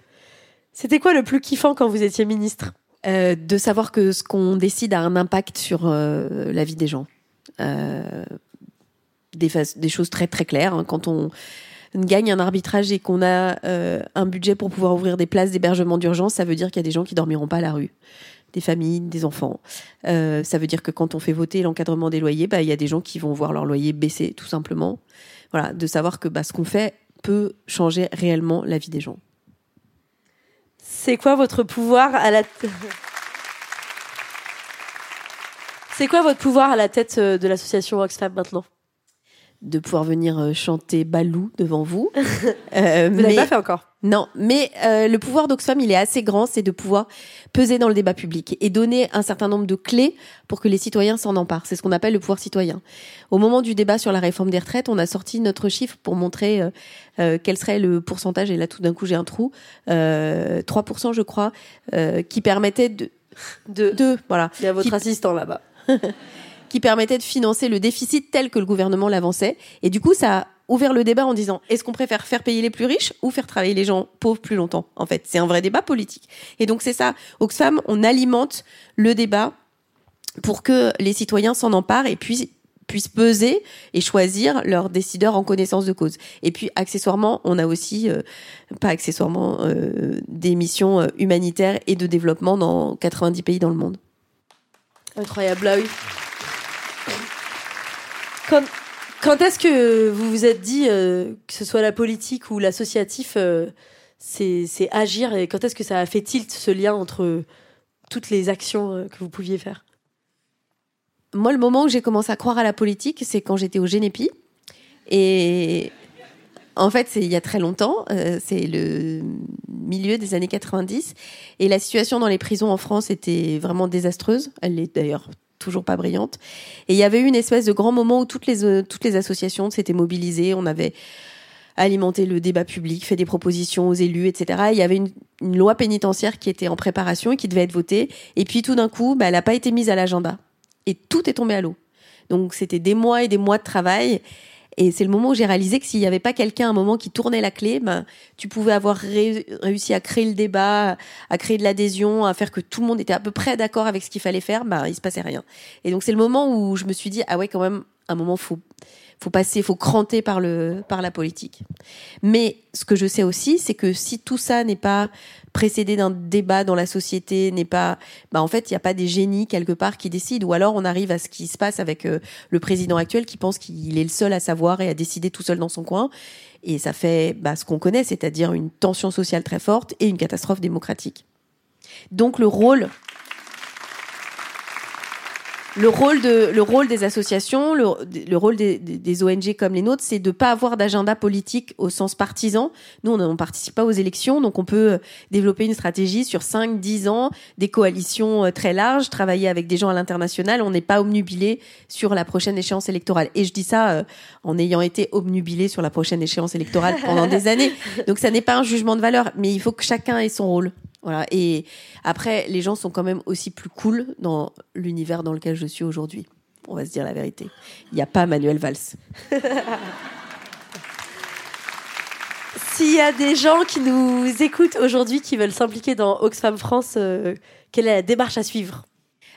[LAUGHS] c'était quoi le plus kiffant quand vous étiez ministre? Euh, de savoir que ce qu'on décide a un impact sur euh, la vie des gens. Des choses très très claires. hein. Quand on gagne un arbitrage et qu'on a euh, un budget pour pouvoir ouvrir des places d'hébergement d'urgence, ça veut dire qu'il y a des gens qui dormiront pas à la rue des familles, des enfants. Euh, ça veut dire que quand on fait voter l'encadrement des loyers, bah, il y a des gens qui vont voir leur loyer baisser, tout simplement. Voilà, de savoir que bah, ce qu'on fait peut changer réellement la vie des gens. C'est quoi votre pouvoir à la [LAUGHS] C'est quoi votre pouvoir à la tête euh, de l'association Oxfam maintenant? De pouvoir venir euh, chanter Balou devant vous. [LAUGHS] Euh, vous l'avez pas fait encore Non, mais euh, le pouvoir d'Oxfam, il est assez grand, c'est de pouvoir peser dans le débat public et donner un certain nombre de clés pour que les citoyens s'en emparent. C'est ce qu'on appelle le pouvoir citoyen. Au moment du débat sur la réforme des retraites, on a sorti notre chiffre pour montrer euh, euh, quel serait le pourcentage, et là tout d'un coup j'ai un trou, euh, 3% je crois, qui permettait de... De, de voilà, Il y a votre Qui- assistant là-bas. [LAUGHS] qui permettait de financer le déficit tel que le gouvernement l'avançait. Et du coup, ça a ouvert le débat en disant est-ce qu'on préfère faire payer les plus riches ou faire travailler les gens pauvres plus longtemps En fait, c'est un vrai débat politique. Et donc c'est ça. Oxfam, on alimente le débat pour que les citoyens s'en emparent et puissent peser et choisir leurs décideurs en connaissance de cause. Et puis accessoirement, on a aussi, euh, pas accessoirement, euh, des missions euh, humanitaires et de développement dans 90 pays dans le monde. Incroyable, là oui. Quand, est-ce que vous vous êtes dit, euh, que ce soit la politique ou l'associatif, euh, c'est agir et quand est-ce que ça a fait tilt ce lien entre toutes les actions euh, que vous pouviez faire? Moi, le moment où j'ai commencé à croire à la politique, c'est quand j'étais au Génépi. Et en fait, c'est il y a très longtemps. c'est le milieu des années 90. Et la situation dans les prisons en France était vraiment désastreuse. Elle est d'ailleurs toujours pas brillante. Et il y avait eu une espèce de grand moment où toutes les, euh, toutes les associations s'étaient mobilisées. On avait alimenté le débat public, fait des propositions aux élus, etc. Il y avait une, loi pénitentiaire qui était en préparation et qui devait être votée. Et puis tout d'un coup, bah, elle n'a pas été mise à l'agenda et tout est tombé à l'eau. Donc c'était des mois et des mois de travail. Et c'est le moment où j'ai réalisé que s'il n'y avait pas quelqu'un à un moment qui tournait la clé, ben, tu pouvais avoir ré- réussi à créer le débat, à créer de l'adhésion, à faire que tout le monde était à peu près d'accord avec ce qu'il fallait faire, ben, il se passait rien. Et donc c'est le moment où je me suis dit, ah ouais, quand même, un moment, faut, faut passer, faut cranter par le, par la politique. Mais ce que je sais aussi, c'est que si tout ça n'est pas précédé d'un débat dans la société, n'est pas, bah en fait, il n'y a pas des génies quelque part qui décident, ou alors on arrive à ce qui se passe avec euh, le président actuel qui pense qu'il est le seul à savoir et à décider tout seul dans son coin, et ça fait bah, ce qu'on connaît, c'est-à-dire une tension sociale très forte et une catastrophe démocratique. Donc le rôle le rôle de le rôle des associations, le, le rôle des, des- des ONG comme les nôtres, c'est de pas avoir d'agenda politique au sens partisan. Nous, on ne participe pas aux élections, donc on peut euh, développer une stratégie sur 5, 10 ans, des coalitions euh, très larges, travailler avec des gens à l'international. On n'est pas obnubilé sur la prochaine échéance électorale. Et je dis ça euh, en ayant été obnubilé sur la prochaine échéance électorale pendant des [LAUGHS] années. Donc ça n'est pas un jugement de valeur, mais il faut que chacun ait son rôle. Voilà. Et après, les gens sont quand même aussi plus cool dans l'univers dans lequel je suis aujourd'hui. On va se dire la vérité. Il n'y a pas Manuel Valls. [LAUGHS] S'il y a des gens qui nous écoutent aujourd'hui qui veulent s'impliquer dans Oxfam France, euh, quelle est la démarche à suivre?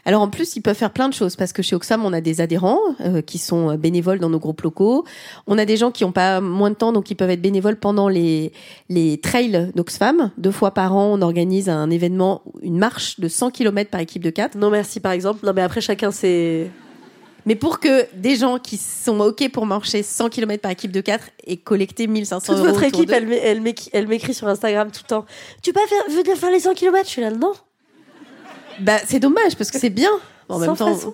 Alors en plus, ils peuvent faire plein de choses parce que chez Oxfam, on a des adhérents euh, qui sont euh, bénévoles dans nos groupes locaux. On a des gens qui n'ont pas moins de temps, donc ils peuvent être bénévoles pendant les, les trails d'Oxfam. Deux fois par an, on organise un événement, une marche de 100 km par équipe de 4. Non merci par exemple. Non mais après chacun c'est... Mais pour que des gens qui sont OK pour marcher 100 km par équipe de 4 et collecter 1500 Toute euros votre équipe, elle, m'é- elle m'écrit- sur Instagram tout le temps. Tu peux faire, venir faire les 100 km Je suis là, non. Bah, c'est dommage parce que c'est bien. En même Sans temps. façon.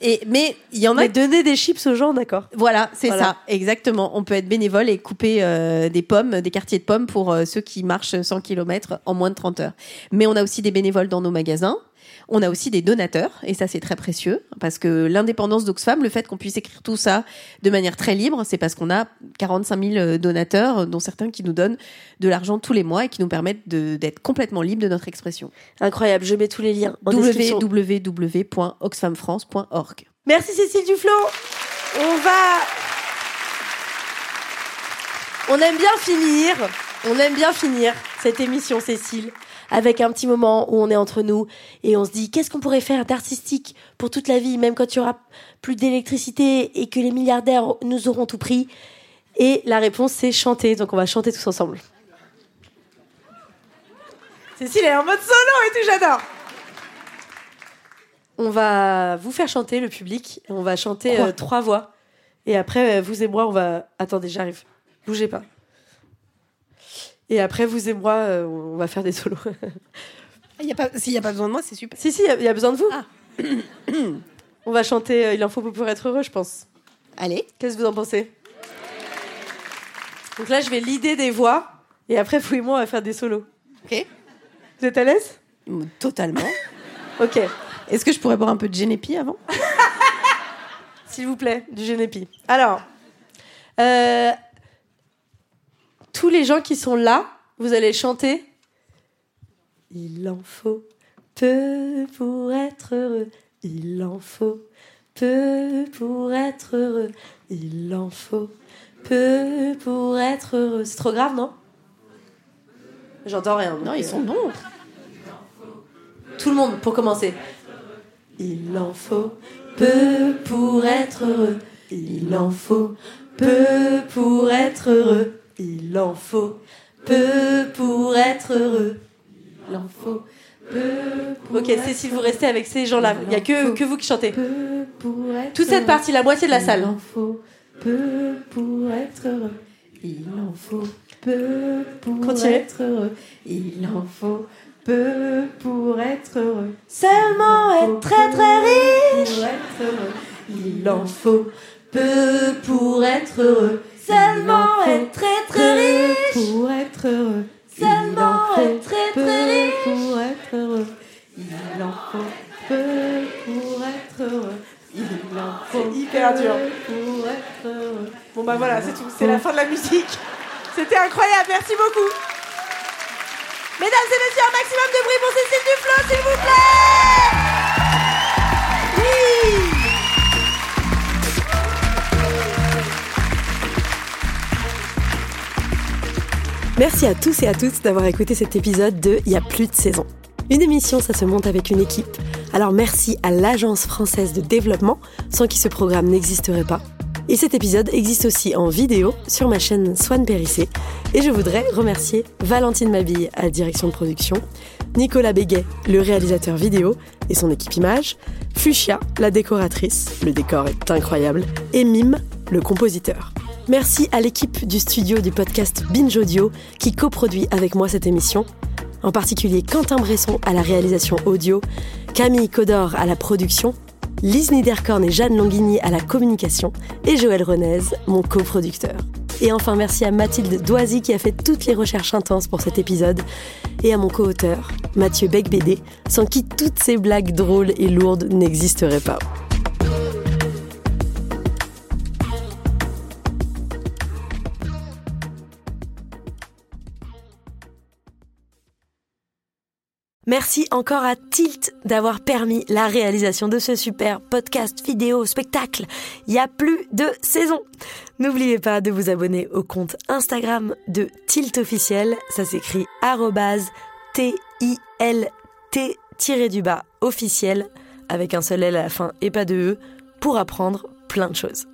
Et, mais il y en a Mais donner des chips aux gens, d'accord. Voilà, c'est Voilà. ça, exactement. On peut être bénévole et couper euh, des pommes, des quartiers de pommes pour euh, ceux qui marchent 100 km en moins de 30 heures. Mais on a aussi des bénévoles dans nos magasins. On a aussi des donateurs, et ça c'est très précieux, parce que l'indépendance d'Oxfam, le fait qu'on puisse écrire tout ça de manière très libre, c'est parce qu'on a 45 000 donateurs, dont certains qui nous donnent de l'argent tous les mois et qui nous permettent d'être complètement libres de notre expression. Incroyable, je mets tous les liens en www.oxfamfrance.org. Merci Cécile Duflo. On va. On aime bien finir. On aime bien finir cette émission, Cécile, avec un petit moment où on est entre nous et on se dit qu'est-ce qu'on pourrait faire d'artistique pour toute la vie, même quand il y aura plus d'électricité et que les milliardaires nous auront tout pris? Et la réponse, c'est chanter. Donc on va chanter tous ensemble. Cécile est en mode solo et tout, j'adore. On va vous faire chanter, le public. On va chanter euh, trois voix. Et après, euh, vous et moi, on va. Attendez, j'arrive. Bougez pas. Et après, vous et moi, euh, on va faire des solos. Y a pas, s'il n'y a pas besoin de moi, c'est super. si, si, il y a- il y, a besoin de vous. on va chanter euh, Il en faut pour être heureux, je pense. Allez. Qu'est-ce que vous en pensez? Donc là, je vais l'idée des voix. Et après, vous et moi, on va faire des solos. Ok. Vous êtes à l'aise? Mm, Totalement. [LAUGHS] Ok. Est-ce que je pourrais boire un peu de Genepi avant? [LAUGHS] S'il vous plaît, du Genepi. Alors, euh, tous les gens qui sont là, vous allez chanter. Il en faut peu pour être heureux. Il en faut peu pour être heureux. Il en faut peu pour être heureux. C'est trop grave, non? J'entends rien. Non, ils sont bons. Tout le monde, pour commencer. Il en faut peu pour être heureux. Il en faut peu pour être heureux. Il en faut peu pour être heureux. Il en faut peu pour Ok, Cécile, vous restez avec ces gens-là. Il n'y a que, que vous qui chantez. Toute cette partie, la moitié de la salle. Il en faut peu pour être heureux. Il en faut peu pour Continuez. être heureux. Il en faut peu pour être heureux. Seulement être très très riche. Pour être heureux. Il en faut peu pour être heureux. Seulement être très très riche. Pour être heureux. Seulement être très, peu très riche. Pour être heureux. Il en faut peu pour être heureux. Il en faut hyper peu dur. pour être heureux. Bon bah voilà, c'est tout. C'est la fin de la musique. C'était incroyable. Merci beaucoup. Mesdames et messieurs, un maximum de bruit pour Cécile Duflo, s'il vous plaît. Merci à tous et à toutes d'avoir écouté cet épisode de Il y a plus de saison. Une émission, ça se monte avec une équipe. Alors merci à l'Agence française de développement, sans qui ce programme n'existerait pas. Et cet épisode existe aussi en vidéo sur ma chaîne Swan Périssé. Et je voudrais remercier Valentine Mabille à la direction de production, Nicolas Béguet, le réalisateur vidéo et son équipe image, Fuchsia, la décoratrice, le décor est incroyable, et Mime, le compositeur. Merci à l'équipe du studio du podcast Binge Audio qui coproduit avec moi cette émission, en particulier Quentin Bresson à la réalisation audio, Camille Codor à la production, Lise Niederkorn et Jeanne Longuigny à la communication et Joël Renez, mon coproducteur. Et enfin merci à Mathilde Doisy qui a fait toutes les recherches intenses pour cet épisode et à mon co-auteur, Mathieu Becbédé, sans qui toutes ces blagues drôles et lourdes n'existeraient pas. Merci encore à Tilt d'avoir permis la réalisation de ce super podcast vidéo spectacle. Il y a plus de saison. N'oubliez pas de vous abonner au compte Instagram de Tilt officiel. Ça s'écrit T-I-L-T-du-bas officiel avec un seul L à la fin et pas de E pour apprendre plein de choses.